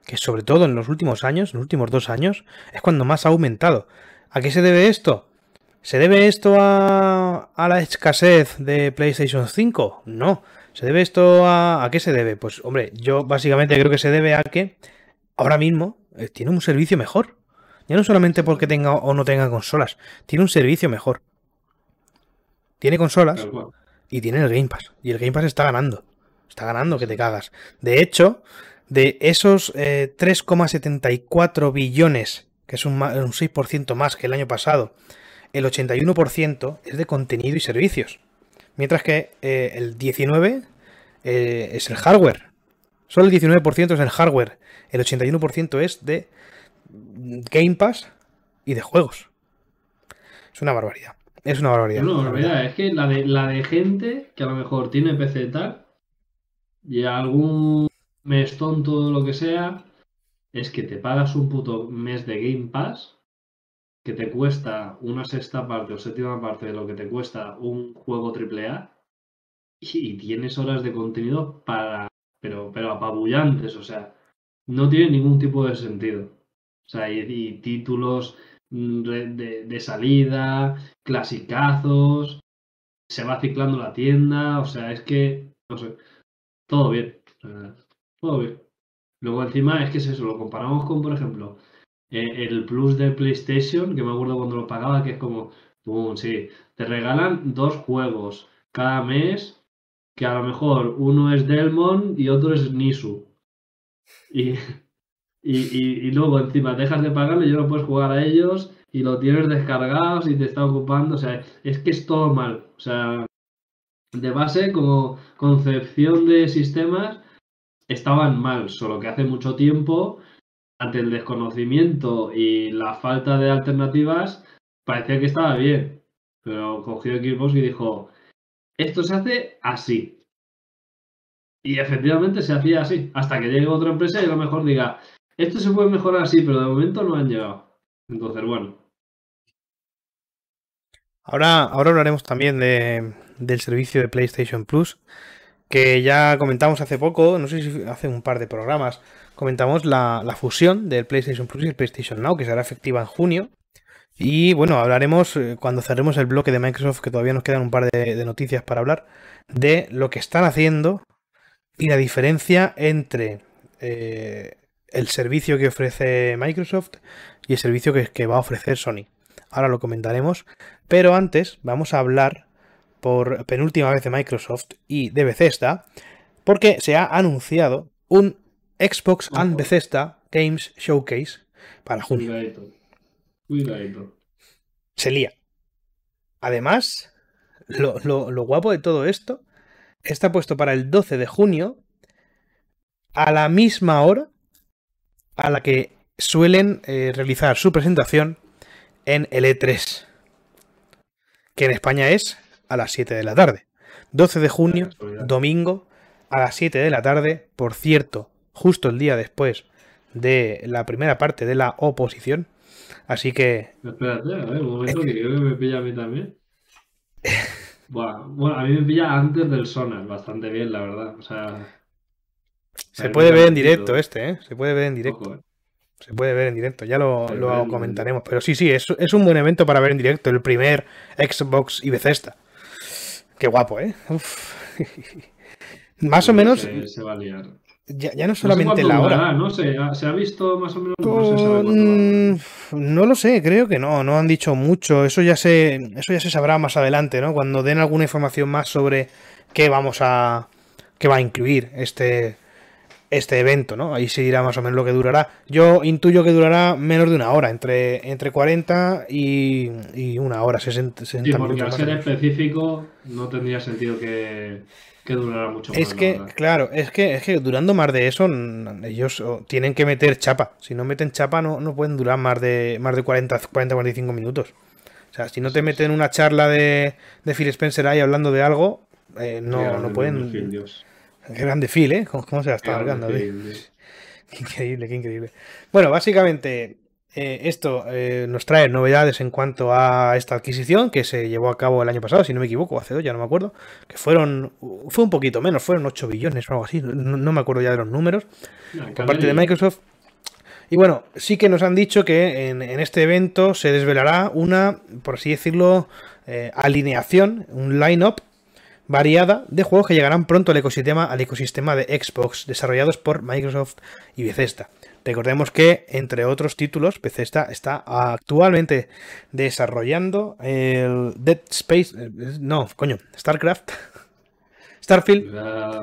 que sobre todo en los últimos años, en los últimos dos años, es cuando más ha aumentado. ¿A qué se debe esto? ¿Se debe esto a, a la escasez de PlayStation 5? No. ¿Se debe esto a... ¿A qué se debe? Pues hombre, yo básicamente creo que se debe a que ahora mismo eh, tiene un servicio mejor. Ya no solamente porque tenga o no tenga consolas, tiene un servicio mejor. Tiene consolas y tiene el Game Pass. Y el Game Pass está ganando. Está ganando que te cagas. De hecho, de esos eh, 3,74 billones, que es un, un 6% más que el año pasado, el 81% es de contenido y servicios. Mientras que eh, el 19% eh, es el hardware. Solo el 19% es el hardware. El 81% es de Game Pass y de juegos. Es una barbaridad. Es una barbaridad. Es una barbaridad. Es que la de, la de gente que a lo mejor tiene PC y tal, y algún mes tonto o lo que sea, es que te pagas un puto mes de Game Pass que te cuesta una sexta parte o séptima parte de lo que te cuesta un juego AAA y, y tienes horas de contenido para, pero, pero apabullantes, o sea, no tiene ningún tipo de sentido. O sea, y, y títulos de, de, de, salida, clasicazos, se va ciclando la tienda, o sea, es que, no sé, todo bien, todo bien. Luego encima es que es eso, lo comparamos con, por ejemplo, eh, el Plus de PlayStation, que me acuerdo cuando lo pagaba, que es como, boom, sí, te regalan dos juegos cada mes, que a lo mejor uno es Delmon y otro es Nisu. Y, <laughs> y, luego encima dejas de pagarle ya no puedes jugar a ellos y lo tienes descargados y te está ocupando. O sea, es que es todo mal. O sea, de base, como concepción de sistemas, estaban mal, solo que hace mucho tiempo, ante el desconocimiento y la falta de alternativas, parecía que estaba bien. Pero cogió Xbox y dijo, esto se hace así. Y efectivamente se hacía así, hasta que llegue otra empresa y a lo mejor diga, esto se puede mejorar así, pero de momento no han llegado. Entonces, bueno. Ahora, ahora hablaremos también de, del servicio de PlayStation Plus, que ya comentamos hace poco, no sé si hace un par de programas, comentamos la, la fusión del PlayStation Plus y el PlayStation Now, que será efectiva en junio. Y bueno, hablaremos eh, cuando cerremos el bloque de Microsoft, que todavía nos quedan un par de, de noticias para hablar, de lo que están haciendo y la diferencia entre eh, el servicio que ofrece Microsoft y el servicio que, que, va a ofrecer Sony. Ahora lo comentaremos, pero antes vamos a hablar por penúltima vez de Microsoft y de Bethesda, porque se ha anunciado un Xbox and Bethesda Games Showcase para junio. Cuidadito. Cuidadito. Se lía. Además, lo, lo, lo guapo de todo esto está puesto para el 12 de junio a la misma hora a la que suelen eh, realizar su presentación en el E3, que en España es a las 7 de la tarde. 12 de junio, domingo, a las 7 de la tarde, por cierto, justo el día después de la primera parte de la oposición. Así que... Espérate, a ver, un momento, que creo que me pilla a mí también. Bueno, bueno, a mí me pilla antes del Sonar, bastante bien, la verdad. O sea. Se puede ver en directo este, ¿eh? Se puede ver en directo. Ojo, eh. Se puede ver en directo, ya lo, lo comentaremos. Pero sí, sí, es, es, un buen evento para ver en directo. El primer Xbox y Bethesda. Qué guapo, ¿eh? Uf. <laughs> Más o menos. Se, se va a liar. Ya, ya, no solamente no sé la hora. ¿no? ¿Se ha, ¿Se ha, visto más o menos? No, no, no, lo sé, creo que no, no han dicho mucho. Eso ya se, eso ya se sabrá más adelante, ¿no? Cuando den alguna información más sobre qué vamos a. qué va a incluir este. Este evento, ¿no? Ahí se dirá más o menos lo que durará. Yo intuyo que durará menos de una hora, entre, entre 40 y, y una hora, 60, 60 sí, porque al ser específico no tendría sentido que, que durará mucho más. Es que, claro, es que, es que durando más de eso, ellos tienen que meter chapa. Si no meten chapa, no, no pueden durar más de, más de 40, 40, 45 minutos. O sea, si no te meten una charla de, de Phil Spencer ahí hablando de algo, eh, no, no pueden. Dios. Grande Phil, ¿eh? ¿Cómo, se la está alargando? <laughs> Qué increíble, qué increíble. Bueno, básicamente eh, esto eh, nos trae novedades en cuanto a esta adquisición que se llevó a cabo el año pasado, si no me equivoco, hace dos, ya no me acuerdo, que fueron, fue un poquito menos, fueron 8 billones o algo así, no, no me acuerdo ya de los números, No, por parte de Microsoft. Y bueno, sí que nos han dicho que en, en este evento se desvelará una, por así decirlo, eh, alineación, un line-up variada de juegos que llegarán pronto al ecosistema, al ecosistema de Xbox, desarrollados por Microsoft y Bethesda. Recordemos que, entre otros títulos, Bethesda está actualmente desarrollando el Dead Space. eh, No, coño, StarCraft. <laughs> Starfield.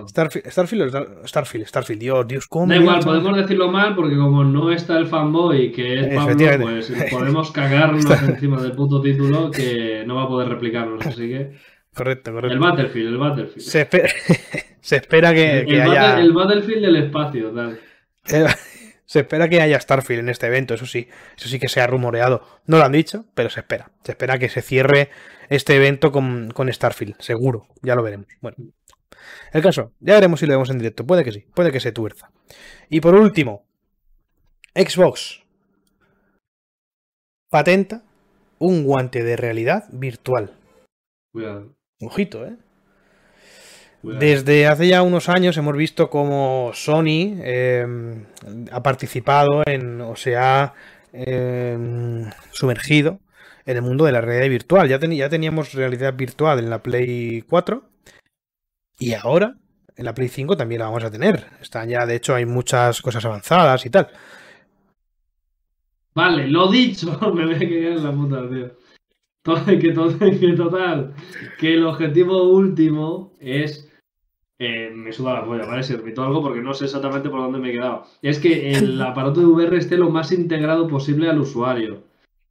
Starfield, Starfield, Starfield, Starfield, Dios, Dios, ¿cómo Da igual, podemos decirlo mal porque como no está el fanboy que es Pablo, pues podemos cagarnos <laughs> encima del puto título que no va a poder replicarnos. Así que Correcto, correcto. el Battlefield, el Battlefield. Se espera, <laughs> se espera que, el, que haya. el Battlefield del espacio, tal. <laughs> Se espera que haya Starfield en este evento, eso sí, eso sí que se ha rumoreado. No lo han dicho, pero se espera. Se espera que se cierre este evento con, con Starfield, seguro. Ya lo veremos. Bueno, el caso, ya veremos si lo vemos en directo. Puede que sí, puede que se tuerza. Y por último, Xbox patenta un guante de realidad virtual. Cuidado. Ojito, ¿eh? Desde hace ya unos años hemos visto cómo Sony eh, ha participado en, o se ha eh, sumergido en el mundo de la realidad virtual. Ya, teníamos realidad virtual en la Play 4 y ahora en la Play 5 también la vamos a tener. Están ya, de hecho, hay muchas cosas avanzadas y tal. Vale, lo dicho, <laughs> me voy a cagar en la puta, tío. Que, to- <laughs> que total, que el objetivo último es. eh, me suda la polla, ¿vale? Si repito algo porque no sé exactamente por dónde me he quedado. Es que el <laughs> aparato de VR esté lo más integrado posible al usuario.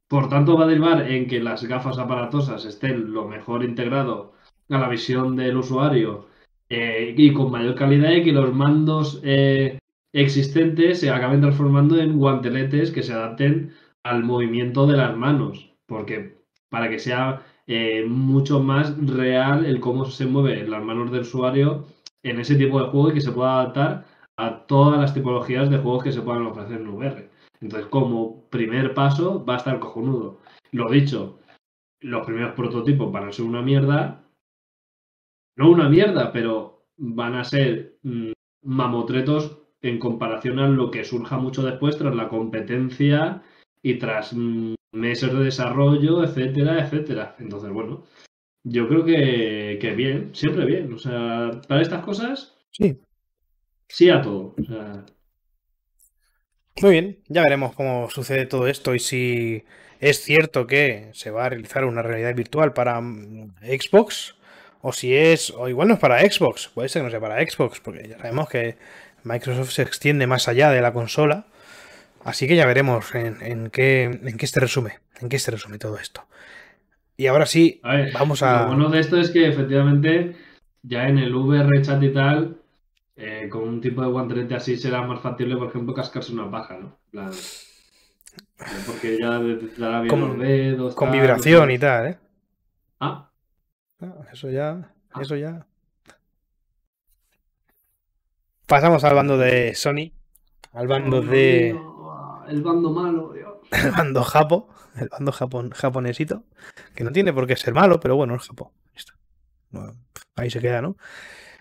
Por tanto, va a derivar en que las gafas aparatosas estén lo mejor integrado a la visión del usuario eh, y con mayor calidad y que los mandos eh, existentes se acaben transformando en guanteletes que se adapten al movimiento de las manos. Porque para que sea eh, mucho más real el cómo se mueven las manos del usuario en ese tipo de juego y que se pueda adaptar a todas las tipologías de juegos que se puedan ofrecer en VR. Entonces, como primer paso, va a estar cojonudo. Lo dicho, los primeros prototipos van a ser una mierda. No una mierda, pero van a ser mm, mamotretos en comparación a lo que surja mucho después tras la competencia y tras mm, meses de desarrollo, etcétera, etcétera. Entonces, bueno, yo creo que, que bien, siempre bien. O sea, para estas cosas, Sí, sí a todo. O sea, Muy bien, ya veremos cómo sucede todo esto y si es cierto que se va a realizar una realidad virtual para mm, Xbox o si es, o igual no es para Xbox, puede ser que no sea para Xbox, porque ya sabemos que Microsoft se extiende más allá de la consola, así que ya veremos en, en qué, en qué se resume, en qué se resume todo esto. Y ahora sí, a ver, Vamos a- lo bueno de esto es que efectivamente ya en el VR chat y tal, eh, con un tipo de guantelete así será más factible, por ejemplo, cascarse una paja, ¿no? Porque ya detectará bien Con- los dedos. con tal, vibración y tal, ¿eh? Ah, Ah, Eso ya, Ah. eso ya. Pasamos al bando de Sony, al bando de... el bando malo, Dios. el bando japo, el bando japon, japonesito, que no tiene por qué ser malo, pero bueno, es Japón. Ahí está. Bueno, ahí se queda, ¿no?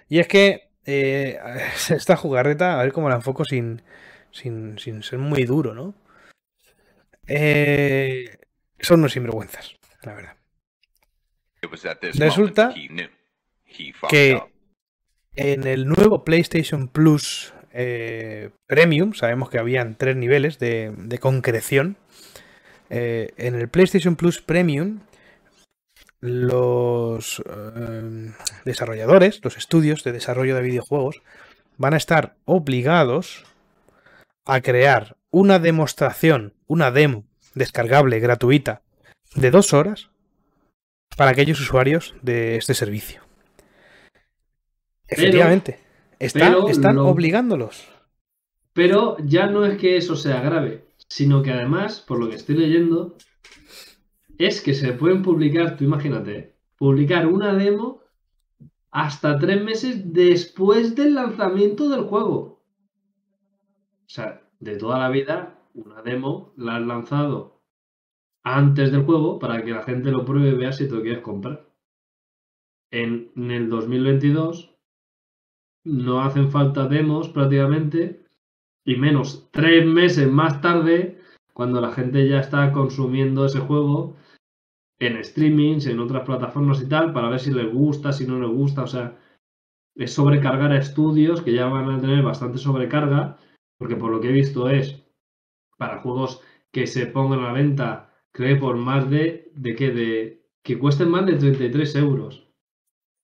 Y es que eh, <laughs> esta jugarreta, a ver cómo la enfoco sin, sin, sin ser muy duro, ¿no? Eh, son unos sinvergüenzas, la verdad. Resulta que en el nuevo PlayStation Plus eh, Premium, sabemos que habían tres niveles de, de concreción. Eh, en el PlayStation Plus Premium, los eh, desarrolladores, los estudios de desarrollo de videojuegos, van a estar obligados a crear una demostración, una demo descargable gratuita de dos horas para aquellos usuarios de este servicio. Efectivamente, están lo- obligándolos. Pero ya no es que eso sea grave, sino que además, por lo que estoy leyendo, es que se pueden publicar, tú imagínate, publicar una demo hasta tres meses después del lanzamiento del juego. O sea, de toda la vida, una demo la has lanzado antes del juego para que la gente lo pruebe y vea si te lo quieres comprar. En, en el 2022 no hacen falta demos prácticamente y menos tres meses más tarde cuando la gente ya está consumiendo ese juego en streamings, en otras plataformas y tal, para ver si les gusta, si no les gusta, o sea, es sobrecargar a estudios que ya van a tener bastante sobrecarga, porque por lo que he visto es para juegos que se pongan a venta, creo por más de, de que de que cuesten más de 33 euros.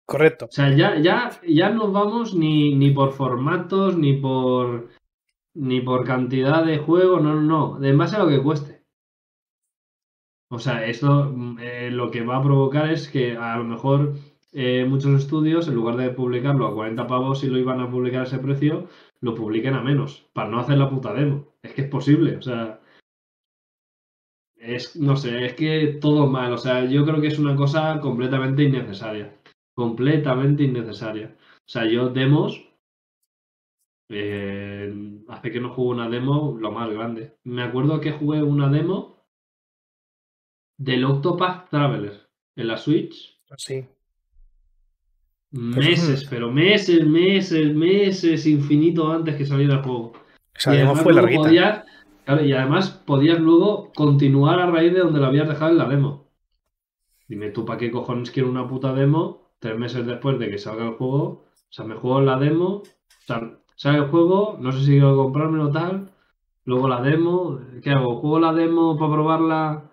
Correcto. O sea, ya, ya, ya no vamos ni, ni por formatos, ni por ni por cantidad de juego, no, no, no, de base a lo que cueste. O sea, esto eh, lo que va a provocar es que a lo mejor eh, muchos estudios, en lugar de publicarlo a 40 pavos y lo iban a publicar a ese precio, lo publiquen a menos, para no hacer la puta demo. Es que es posible, o sea. Es, no sé, es que todo mal. O sea, yo creo que es una cosa completamente innecesaria. Completamente innecesaria. O sea, yo demos. eh, hace que no juego una demo lo más grande. Me acuerdo que jugué una demo del Octopath Traveler en la Switch. Sí. Meses, pero meses, meses, meses, infinito antes que saliera el juego. Esa Y demo además fue larguita. podías- claro, y además podías luego continuar a raíz de donde lo habías dejado en la demo. Dime tú, ¿para qué cojones quiero una puta demo tres meses después de que salga el juego? O sea, me juego la demo, o sea, sale el juego, no sé si quiero comprármelo tal, luego la demo, ¿qué hago? ¿Juego la demo para probarla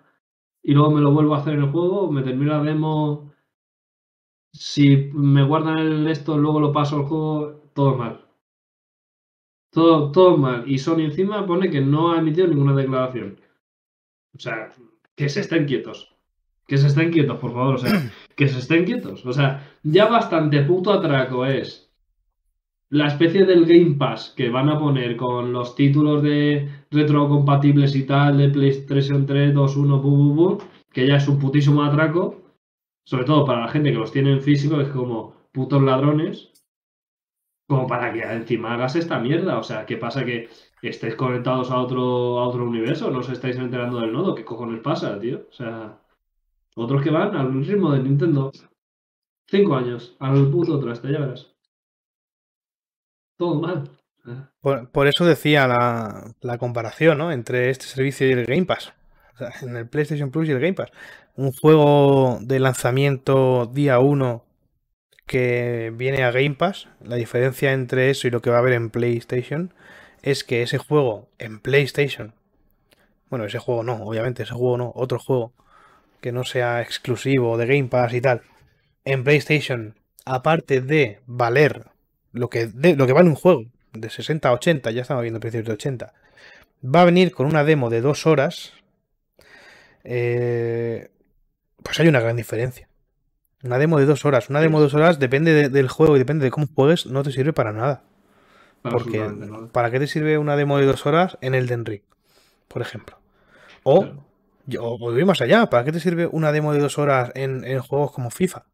y luego me lo vuelvo a hacer en el juego? ¿Me termino la demo? Si me guardan el esto, luego lo paso al juego, todo mal. Todo, todo mal. Y Sony encima pone que no ha emitido ninguna declaración. O sea, que se estén quietos. Que se estén quietos, por favor. O sea, <coughs> que se estén quietos. O sea, ya bastante puto atraco es la especie del Game Pass que van a poner con los títulos de retrocompatibles y tal de PlayStation 3, 2, 1, bu, bu, bu, que ya es un putísimo atraco. Sobre todo para la gente que los tiene en físico, es como putos ladrones como para que encima hagas esta mierda. O sea, ¿qué pasa? ¿Que estéis conectados a otro, a otro universo? ¿No os estáis enterando del nodo? ¿Qué cojones pasa, tío? O sea, otros que van al ritmo de Nintendo. Cinco años, al puto traste, ya verás. Todo mal. Sea, Por, eso decía la, comparación ¿no? entre este servicio y el Game Pass. En el PlayStation Plus y el Game Pass. Un juego de lanzamiento día 1 que viene a Game Pass. La diferencia entre eso y lo que va a haber en PlayStation es que ese juego en PlayStation. Bueno, ese juego no, obviamente, ese juego no, otro juego que no sea exclusivo de Game Pass y tal. En PlayStation, aparte de valer lo que, de- lo que vale un juego de 60 a 80, ya estamos viendo precios de 80, va a venir con una demo de dos horas. eh, pues hay una gran diferencia. Una demo de dos horas. Una demo de dos horas depende de- del juego y depende de cómo juegues, no te sirve para nada. Porque. ¿para qué te sirve una demo de dos horas en el Ring, por ejemplo? O. yo- o voy más allá, ¿para qué te sirve una demo de dos horas en, en juegos como FIFA?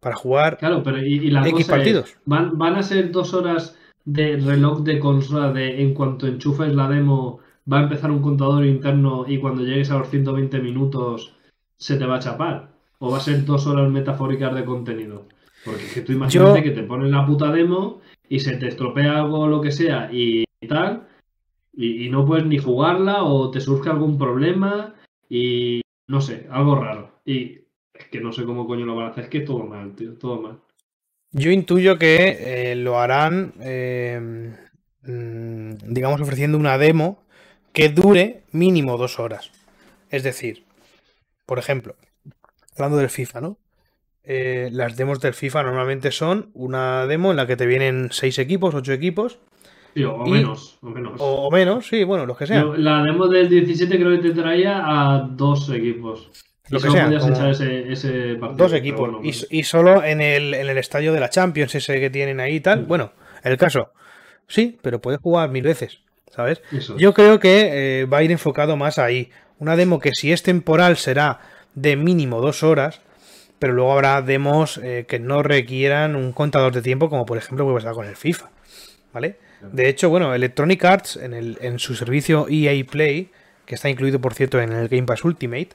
Para jugar Claro, pero y, y la X cosa es, partidos. ¿van, van a ser dos horas de reloj de consola de en cuanto enchufes la demo va a empezar un contador interno y cuando llegues a los 120 minutos se te va a chapar? ¿O va a ser dos horas metafóricas de contenido? Porque es que tú imagínate Yo- que te ponen la puta demo y se te estropea algo o lo que sea y, y tal y, y no puedes ni jugarla o te surge algún problema y no sé, algo raro. Y es que no sé cómo coño lo van a hacer, es que todo mal, tío, todo mal. Yo intuyo que eh, lo harán, eh, mm, digamos, ofreciendo una demo que dure mínimo dos horas. Es decir, por ejemplo, hablando del FIFA, ¿no? Eh, las demos del FIFA normalmente son una demo en la que te vienen seis equipos, ocho equipos, Sí, o Y- menos, o menos. o, menos, sí, bueno, los que sean. La demo del 17 creo que te traía a dos equipos. Lo y que sea, echar ese, ese partido. Dos equipos. bueno, y, bueno. y solo en el, en el estadio de la Champions, ese que tienen ahí y tal. Mm. Bueno, el caso. Sí, pero puedes jugar mil veces, ¿sabes? Eso. Yo creo que eh, va a ir enfocado más ahí. Una demo que si es temporal será de mínimo dos horas, pero luego habrá demos eh, que no requieran un contador de tiempo, como por ejemplo puede pasar con el FIFA, ¿vale? De hecho, bueno, Electronic Arts en, el, en su servicio EA Play, que está incluido, por cierto, en el Game Pass Ultimate,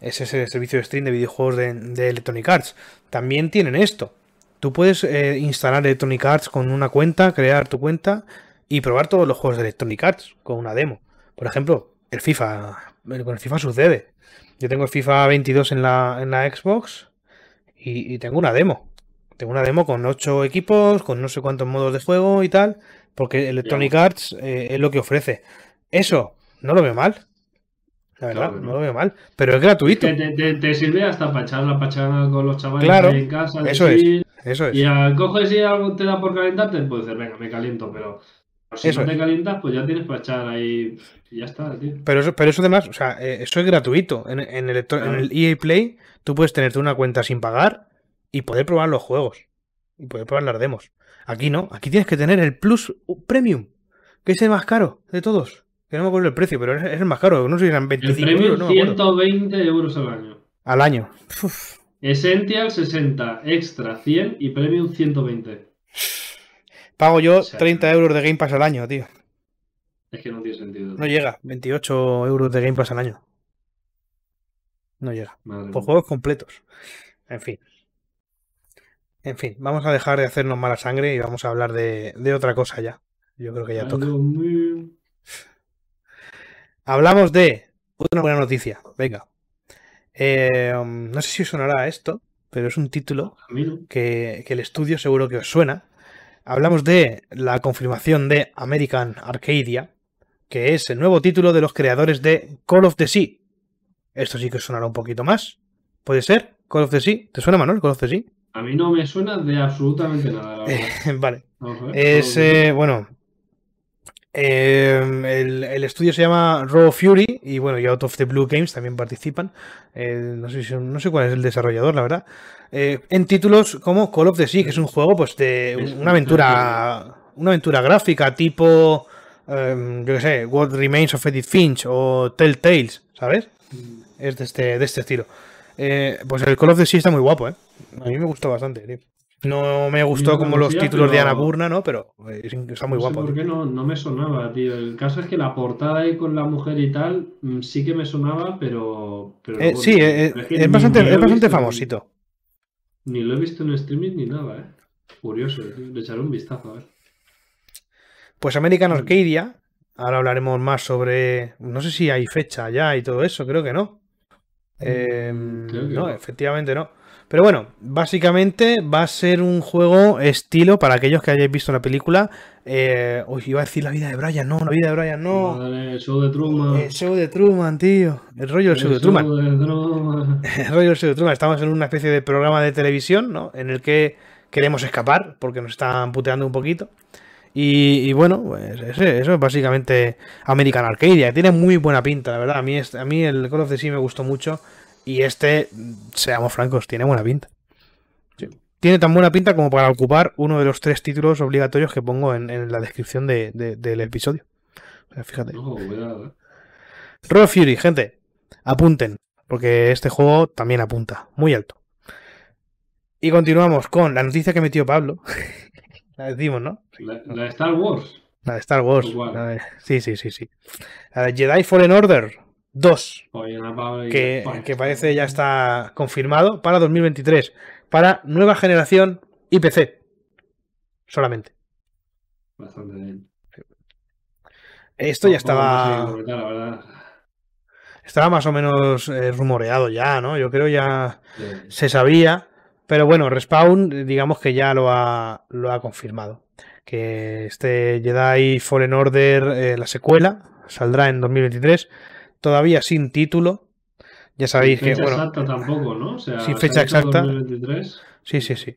es ese servicio de stream de videojuegos de, Electronic Arts, también tienen esto. Tú puedes eh, instalar Electronic Arts con una cuenta, crear tu cuenta y probar todos los juegos de Electronic Arts con una demo. Por ejemplo, el FIFA. Con el FIFA sucede. Yo tengo el FIFA 22 en la, en la Xbox y tengo una demo. Tengo una demo con 8 equipos, con no sé cuántos modos de juego y tal, porque Electronic Arts eh, es lo que ofrece. Eso, no lo veo mal. La verdad, Claro no. lo veo mal. Pero es gratuito. Te, te- te- te sirve hasta para echar la pachanga con los chavales Claro, en casa. eso es. Eso es. Y al coges y algo te da por calentarte, pues dices, venga, me caliento, pero si Eso no te calientas, pues ya tienes para echar ahí y ya está, tío. Pero eso, pero eso además, o sea, eh, eso es gratuito. En, en el EA Play, tú puedes tenerte una cuenta sin pagar y poder probar los juegos. Y poder probar las demos. Aquí no, aquí tienes que tener el Plus Premium, que es el más caro de todos. Que no me acuerdo el precio, pero es, el más caro. No sé si eran El 25 premium euros, no me acuerdo. 120 euros al año. Al año. Uf. Essential 60, extra 100 y premium 120. Pago yo O sea, 30 euros de Game Pass al año, tío. Es que no tiene sentido. No llega. 28 euros de Game Pass al año. No llega. Madre Por mía. juegos completos. En fin. En fin, vamos a dejar de hacernos mala sangre y vamos a hablar de, de otra cosa ya. Yo creo que ya Ay, toca. Hablamos de una buena noticia. Venga. Eh, um, no sé si os sonará esto, pero es un título que, que el estudio seguro que os suena. Hablamos de la confirmación de American Arcadia, que es el nuevo título de los creadores de Call of the Sea. Esto sí que os sonará un poquito más. ¿Puede ser? Call of the Sea. ¿Te suena, Manuel? Call of the Sea. A mí no me suena de absolutamente nada, la verdad. <laughs> vale. Ver. Es, eh, bueno, eh, el, el estudio se llama Raw Fury y bueno, y Out of the Blue Games también participan. Eh, no, sé si- no sé cuál es el desarrollador, la verdad. Eh, en títulos como Call of the Sea, que es un juego pues de una aventura, una aventura gráfica tipo, eh, yo qué sé, What Remains of Edith Finch o Telltales, ¿sabes? Mm, Es de este, de este estilo. Eh, pues el Call of the Sea está muy guapo, ¿eh? A mí me gustó bastante, tío. No me gustó no como los títulos de pero- Annapurna, ¿no? Pero eh, está muy no guapo. sé por tío. qué no, no me sonaba, tío. El caso es que la portada ahí con la mujer y tal, mm, sí que me sonaba, pero. pero Eh, sí, eh, es bastante, es bastante en- famosito. Ni lo he visto en streaming ni nada, eh. Curioso, tío. Le echaré un vistazo, a ver. Pues American Arcadia, ahora hablaremos más sobre. No sé si hay fecha ya y todo eso, creo que no. Eh, que no, efectivamente no. Pero bueno, básicamente va a ser un juego estilo para aquellos que hayáis visto la película. Eh, uy, iba a decir la vida de Brian, no, la vida de Brian, no. Vale, el show de Truman. El show de Truman, tío. El rollo del show El de Truman. show de Truman. El rollo del show de Truman. Estamos en una especie de programa de televisión, ¿no? En el que queremos escapar porque nos están puteando un poquito. Y, y bueno, pues ese- eso es básicamente American Arcadia. Tiene muy buena pinta, la verdad. A mí, es- a mí el Call of the Sea me gustó mucho. Y este, seamos francos, tiene buena pinta. Sí. Tiene tan buena pinta como para ocupar uno de los tres títulos obligatorios que pongo en, en la descripción de- de- del episodio. O sea, fíjate. Eh. Fury, gente, apunten, porque este juego también apunta, muy alto. Y continuamos con la noticia que metió Pablo. <laughs> la decimos, ¿no? La, la de Star Wars. La de Star Wars. De- Sí, sí, sí, sí. La de Jedi Fallen Order 2, Oye, y- que, que parece ya está confirmado para 2023, para nueva generación y PC. Solamente. Bastante bien. Esto ya estaba, la verdad. estaba más o menos eh, rumoreado ya, ¿no? Yo creo ya se sabía, pero bueno, Respawn, digamos que ya lo ha, lo ha confirmado. Que este Jedi Fallen Order, eh, la secuela, saldrá en 2023, todavía sin título. Ya sabéis sin que, fecha bueno, exacta tampoco, ¿no? O sea, sin fecha exacta. 2023. sí, sí, sí.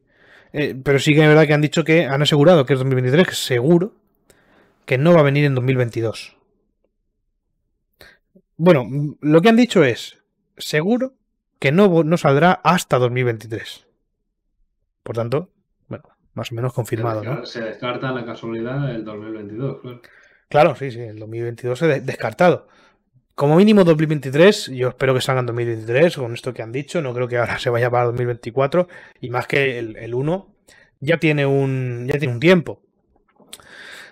Eh, pero sí que es verdad que han dicho que han asegurado que es 2023, que seguro que no va a venir en 2022. Bueno, lo que han dicho es, seguro que no saldrá hasta 2023. Por tanto, bueno, más o menos confirmado, ¿no? Se descarta la casualidad del 2022, claro. Claro, sí, sí, el 2022 se de- descartado. Como mínimo 2023, yo espero que salga en 2023 con esto que han dicho, no creo que ahora <laughs> se vaya para 2024 y más que el, el 1 ya tiene un ya tiene un tiempo.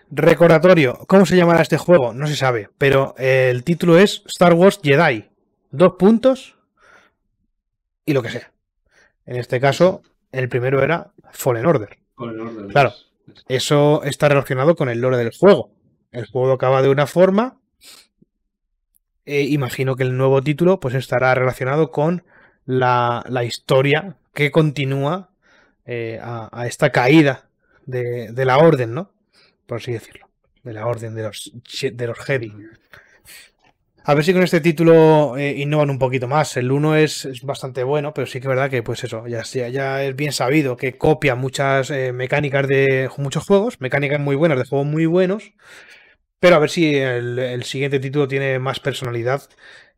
Recordatorio, ¿cómo se llamará este juego? No se sabe, pero el título es Star Wars Jedi. Dos puntos y lo que sea. En este caso, el primero era Fallen Order. Fallen Order. Claro. Eso está relacionado con el lore del juego. El juego acaba de una forma. E imagino que el nuevo título pues estará relacionado con la, la historia que continúa eh, a, a, esta caída de, de, la orden, ¿no? Por así decirlo. De la orden de los, de los Jedi. A ver si con este título eh, innovan un poquito más. El 1 es, es, bastante bueno, pero sí que es verdad que, pues eso, ya, es bien sabido que copia muchas eh, mecánicas de muchos juegos, mecánicas muy buenas de juegos muy buenos. Pero a ver si el, el siguiente título tiene más personalidad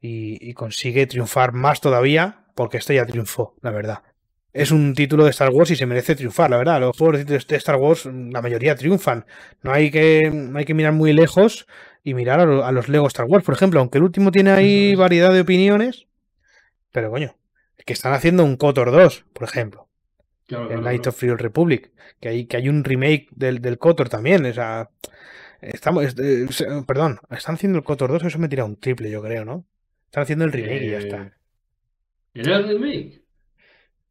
y, y, consigue triunfar más todavía, porque este ya triunfó, la verdad. Es un título de Star Wars y se merece triunfar, la verdad. Los juegos de Star Wars, la mayoría triunfan. No hay que, no hay que mirar muy lejos y mirar a, lo, a, los Lego Star Wars, por ejemplo, aunque el último tiene ahí variedad de opiniones, pero coño, que están haciendo un KOTOR 2, por ejemplo. Claro, el claro, of Free Republic, que hay, que hay un remake del, del KOTOR también, o sea, estamos, eh, perdón, están haciendo el KOTOR 2, eso me tira un triple, yo creo, ¿no? Están haciendo el remake Eh, y ya está. ¿Era el remake?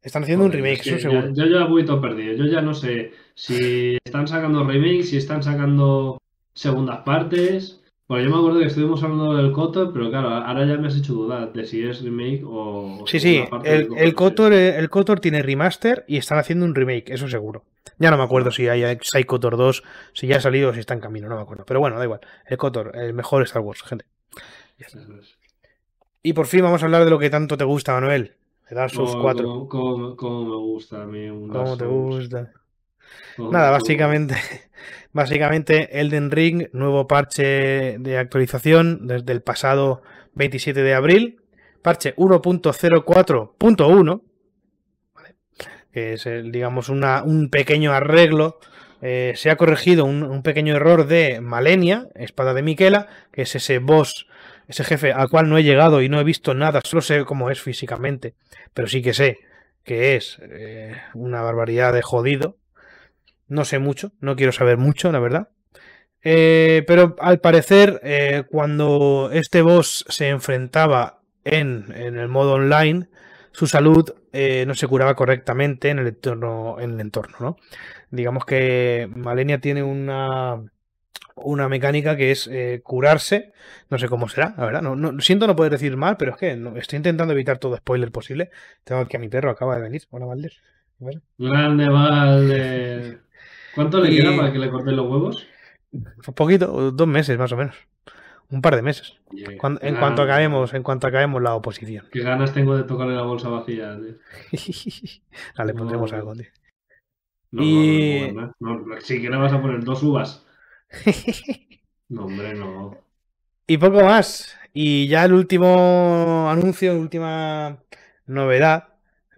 Están haciendo un remake, es que eso seguro. ya- yo ya voy todo perdido. Yo ya no sé si están sacando remakes, si están sacando segundas partes. Porque yo me acuerdo que estuvimos hablando del Kotor, pero claro, ahora ya me has hecho dudar de si es remake o. o Sí, sí, el, el, Kotor. KOTOR, eh, el tiene remaster y están haciendo un remake, eso seguro. Ya no me acuerdo si hay, si hay KOTOR 2, si ya ha salido o si está en camino, no me acuerdo. Pero bueno, da igual. El KOTOR, el mejor Star Wars, gente. Y por fin vamos a hablar de lo que tanto te gusta, Manuel. De Dark Souls Oh, 4. Cómo, cómo- cómo me gusta a mí un Dark ¿Cómo te Souls. gusta? Nada, básicamente, básicamente Elden Ring, nuevo parche de actualización desde el pasado 27 de abril, parche 1.04.1, ¿vale? que es, digamos, una, un pequeño arreglo. eh, se ha corregido un, un, pequeño error de Malenia, espada de Miquela, que es ese boss, ese jefe al cual no he llegado y no he visto nada, solo sé cómo es físicamente, pero sí que sé que es eh, una barbaridad de jodido. No sé mucho, no quiero saber mucho, la verdad. Eh, pero al parecer, eh, cuando este boss se enfrentaba en, en el modo online, su salud eh, no se curaba correctamente en el entorno, en el entorno, ¿no? Digamos que Malenia tiene una, una mecánica que es curarse. No sé cómo será, la verdad. No, siento no poder decir mal, pero es que no, estoy intentando evitar todo spoiler posible. Tengo aquí a mi perro, acaba de venir. Hola, Valder. Grande Valde. ¿Cuánto le Y- queda para que le corten los huevos? Un poquito, dos meses más o menos. Un par de meses. Cuando- en cuanto acabemos, en cuanto acabemos la oposición. Qué ganas tengo de tocarle la bolsa vacía. tío. <laughs> Ah, le pondremos No. algo, tío. No, Y- no, no, que le vas a poner dos uvas. <laughs> No, hombre, no. Y poco más. Y ya el último anuncio, última novedad.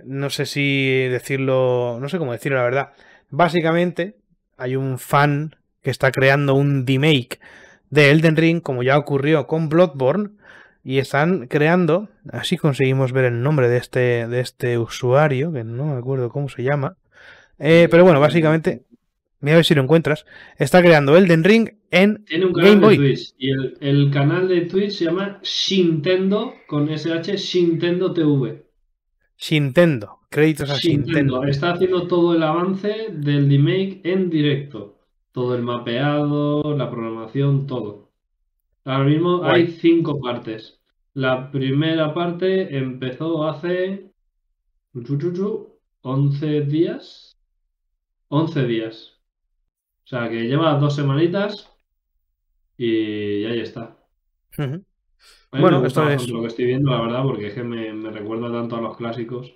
No sé si decirlo, no sé cómo decirlo, la verdad. Básicamente, hay un fan que está creando un remake de Elden Ring, como ya ocurrió con Bloodborne. Y están creando, así conseguimos ver el nombre de este, de este usuario, que no me acuerdo cómo se llama. Eh, pero bueno, básicamente, mira a ver si lo encuentras. Está creando Elden Ring en Tiene un Game canal de Boy. Twitch. Y el, el canal de Twitch se llama Shintendo con SH Shintendo TV. Nintendo. Créditos a Shintendo. Nintendo. Está haciendo todo el avance del remake en directo. Todo el mapeado, la programación, todo. Ahora mismo Guay. hay cinco partes. La primera parte empezó hace chu, chu, chu, 11 días. 11 días. O sea que lleva dos semanitas y ahí está. Bueno, esto es- lo que estoy viendo, la verdad, porque es que me, me recuerda tanto a los clásicos.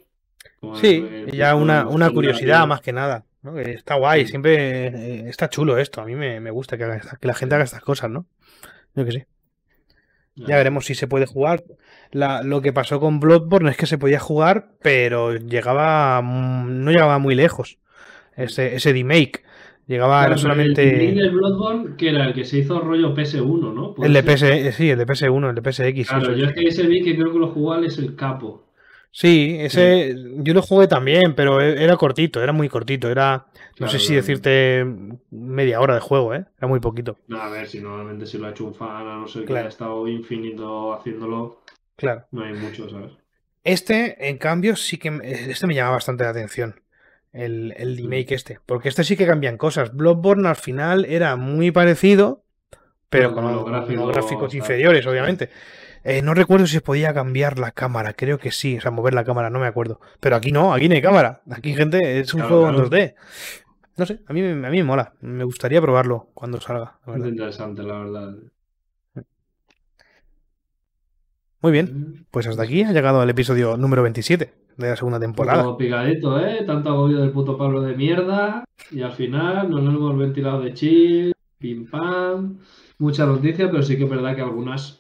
Sí, ya una, una curiosidad más que nada. ¿no? Que Está guay, siempre eh, está chulo esto. A mí me, me gusta que, haga esta- que la gente haga estas cosas, ¿no? Yo que sí. Ya veremos si se puede jugar. La- lo que pasó con Bloodborne es que se podía jugar, pero llegaba mm, no llegaba muy lejos. Ese, ese remake. Llegaba, Claro, era pero El solamente del Bloodborne, que era el que se hizo rollo PS1, ¿no? ¿Puede el de? PS, eh, sí, el de PS1, el de PSX. Claro, yo es. es que ese vi que creo que lo jugó Alex el Capo. Sí, ese yo lo jugué también, pero e- era cortito, era muy cortito, era no Claro, sé si decirte media hora de juego, ¿eh? Era muy poquito. No, a ver, si normalmente si lo ha hecho un fan, a no ser que Claro. haya estado infinito haciéndolo, Claro. no hay mucho, ¿sabes? Este, en cambio, sí que me- este me llama bastante la atención. El, el remake este. Porque este sí que cambian cosas. Bloodborne al final era muy parecido, pero con con los gráficos, inferiores, obviamente. Eh, no recuerdo si se podía cambiar la cámara. Creo que sí. O sea, mover la cámara, no me acuerdo. Pero aquí no, aquí no hay cámara. Aquí, gente, es un Claro, juego claro. en 2D. No sé, a mí, me- a mí me mola. Me gustaría probarlo cuando salga. la Es verdad. interesante, la verdad. Muy bien, pues hasta aquí ha llegado el episodio número 27 de la segunda temporada. Todo picadito, ¿eh? Tanto agobio del puto Pablo de mierda. Y al final nos lo hemos ventilado de chill, pim pam. Muchas noticias, pero sí que es verdad que algunas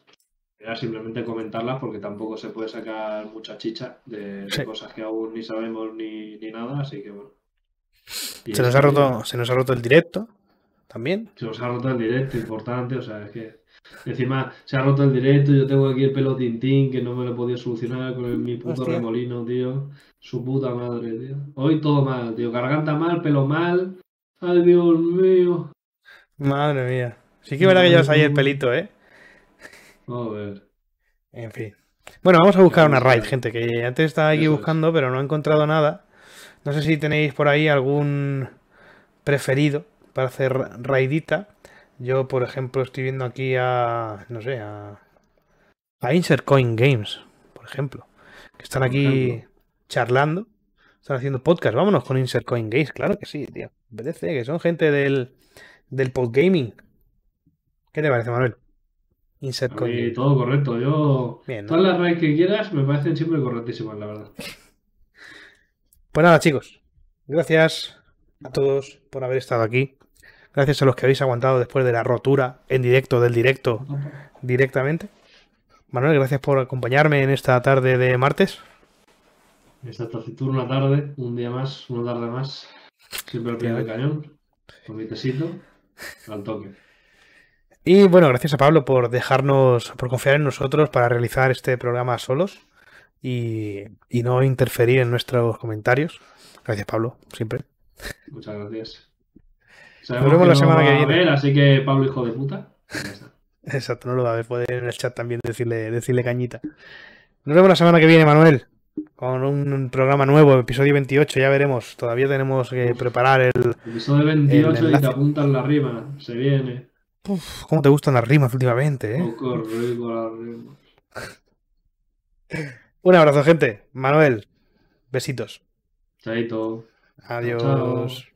era simplemente comentarlas porque tampoco se puede sacar mucha chicha de, de Sí. cosas que aún ni sabemos ni, ni nada, así que bueno. Y Se nos, ha roto, se nos ha roto el directo también. Se nos ha roto el directo, importante, o sea, es que encima se ha roto el directo, yo tengo aquí el pelo tintín que no me lo he podido solucionar con el- mi puto Hostia. remolino, tío. Su puta madre, tío. Hoy todo mal, tío. Garganta mal, pelo mal. Ay, Dios mío. Madre mía. Sí que verdad que llevas ahí el pelito, ¿eh? Joder. En fin. Bueno, vamos a buscar una raid, gente, que antes estaba aquí Eso es. buscando, pero no he encontrado nada. No sé si tenéis por ahí algún preferido para hacer raidita. Yo, por ejemplo, estoy viendo aquí a, no sé, a, a Insert Coin Games, por ejemplo, que están aquí charlando, están haciendo podcast. Vámonos con Insert Coin Games, claro que sí, tío. Me que son gente del, del podgaming. ¿Qué te parece, Manuel? Insert Coin mí todo correcto. Yo. Bien, ¿no? Todas las raids que quieras me parecen siempre correctísimas, la verdad. Pues nada, chicos. Gracias a todos por haber estado aquí. Gracias a los que habéis aguantado después de la rotura en directo del directo directamente. Manuel, gracias por acompañarme en esta tarde de martes. Esta taciturna tarde, un día más, una tarde más. Siempre al pie del cañón. Con mi tesito. Al toque. Y bueno, gracias a Pablo por dejarnos, por confiar en nosotros para realizar este programa solos y, y no interferir en nuestros comentarios. Gracias, Pablo, siempre. Muchas gracias. Nos vemos la no semana que a viene. así que Pablo, hijo de puta. está. <laughs> Exacto, no lo va a ver, puede en el chat también decirle, decirle cañita. Nos vemos la semana que viene, Manuel, con un programa nuevo, episodio 28, ya veremos. Todavía tenemos que preparar el... Episodio 28 y enlace. te apuntan la rima. Se viene. Uf, ¿Cómo te gustan las rimas últimamente? eh? Poco rico la rima. <laughs> Un abrazo, gente. Manuel, besitos. Chaito. Adiós. Chao.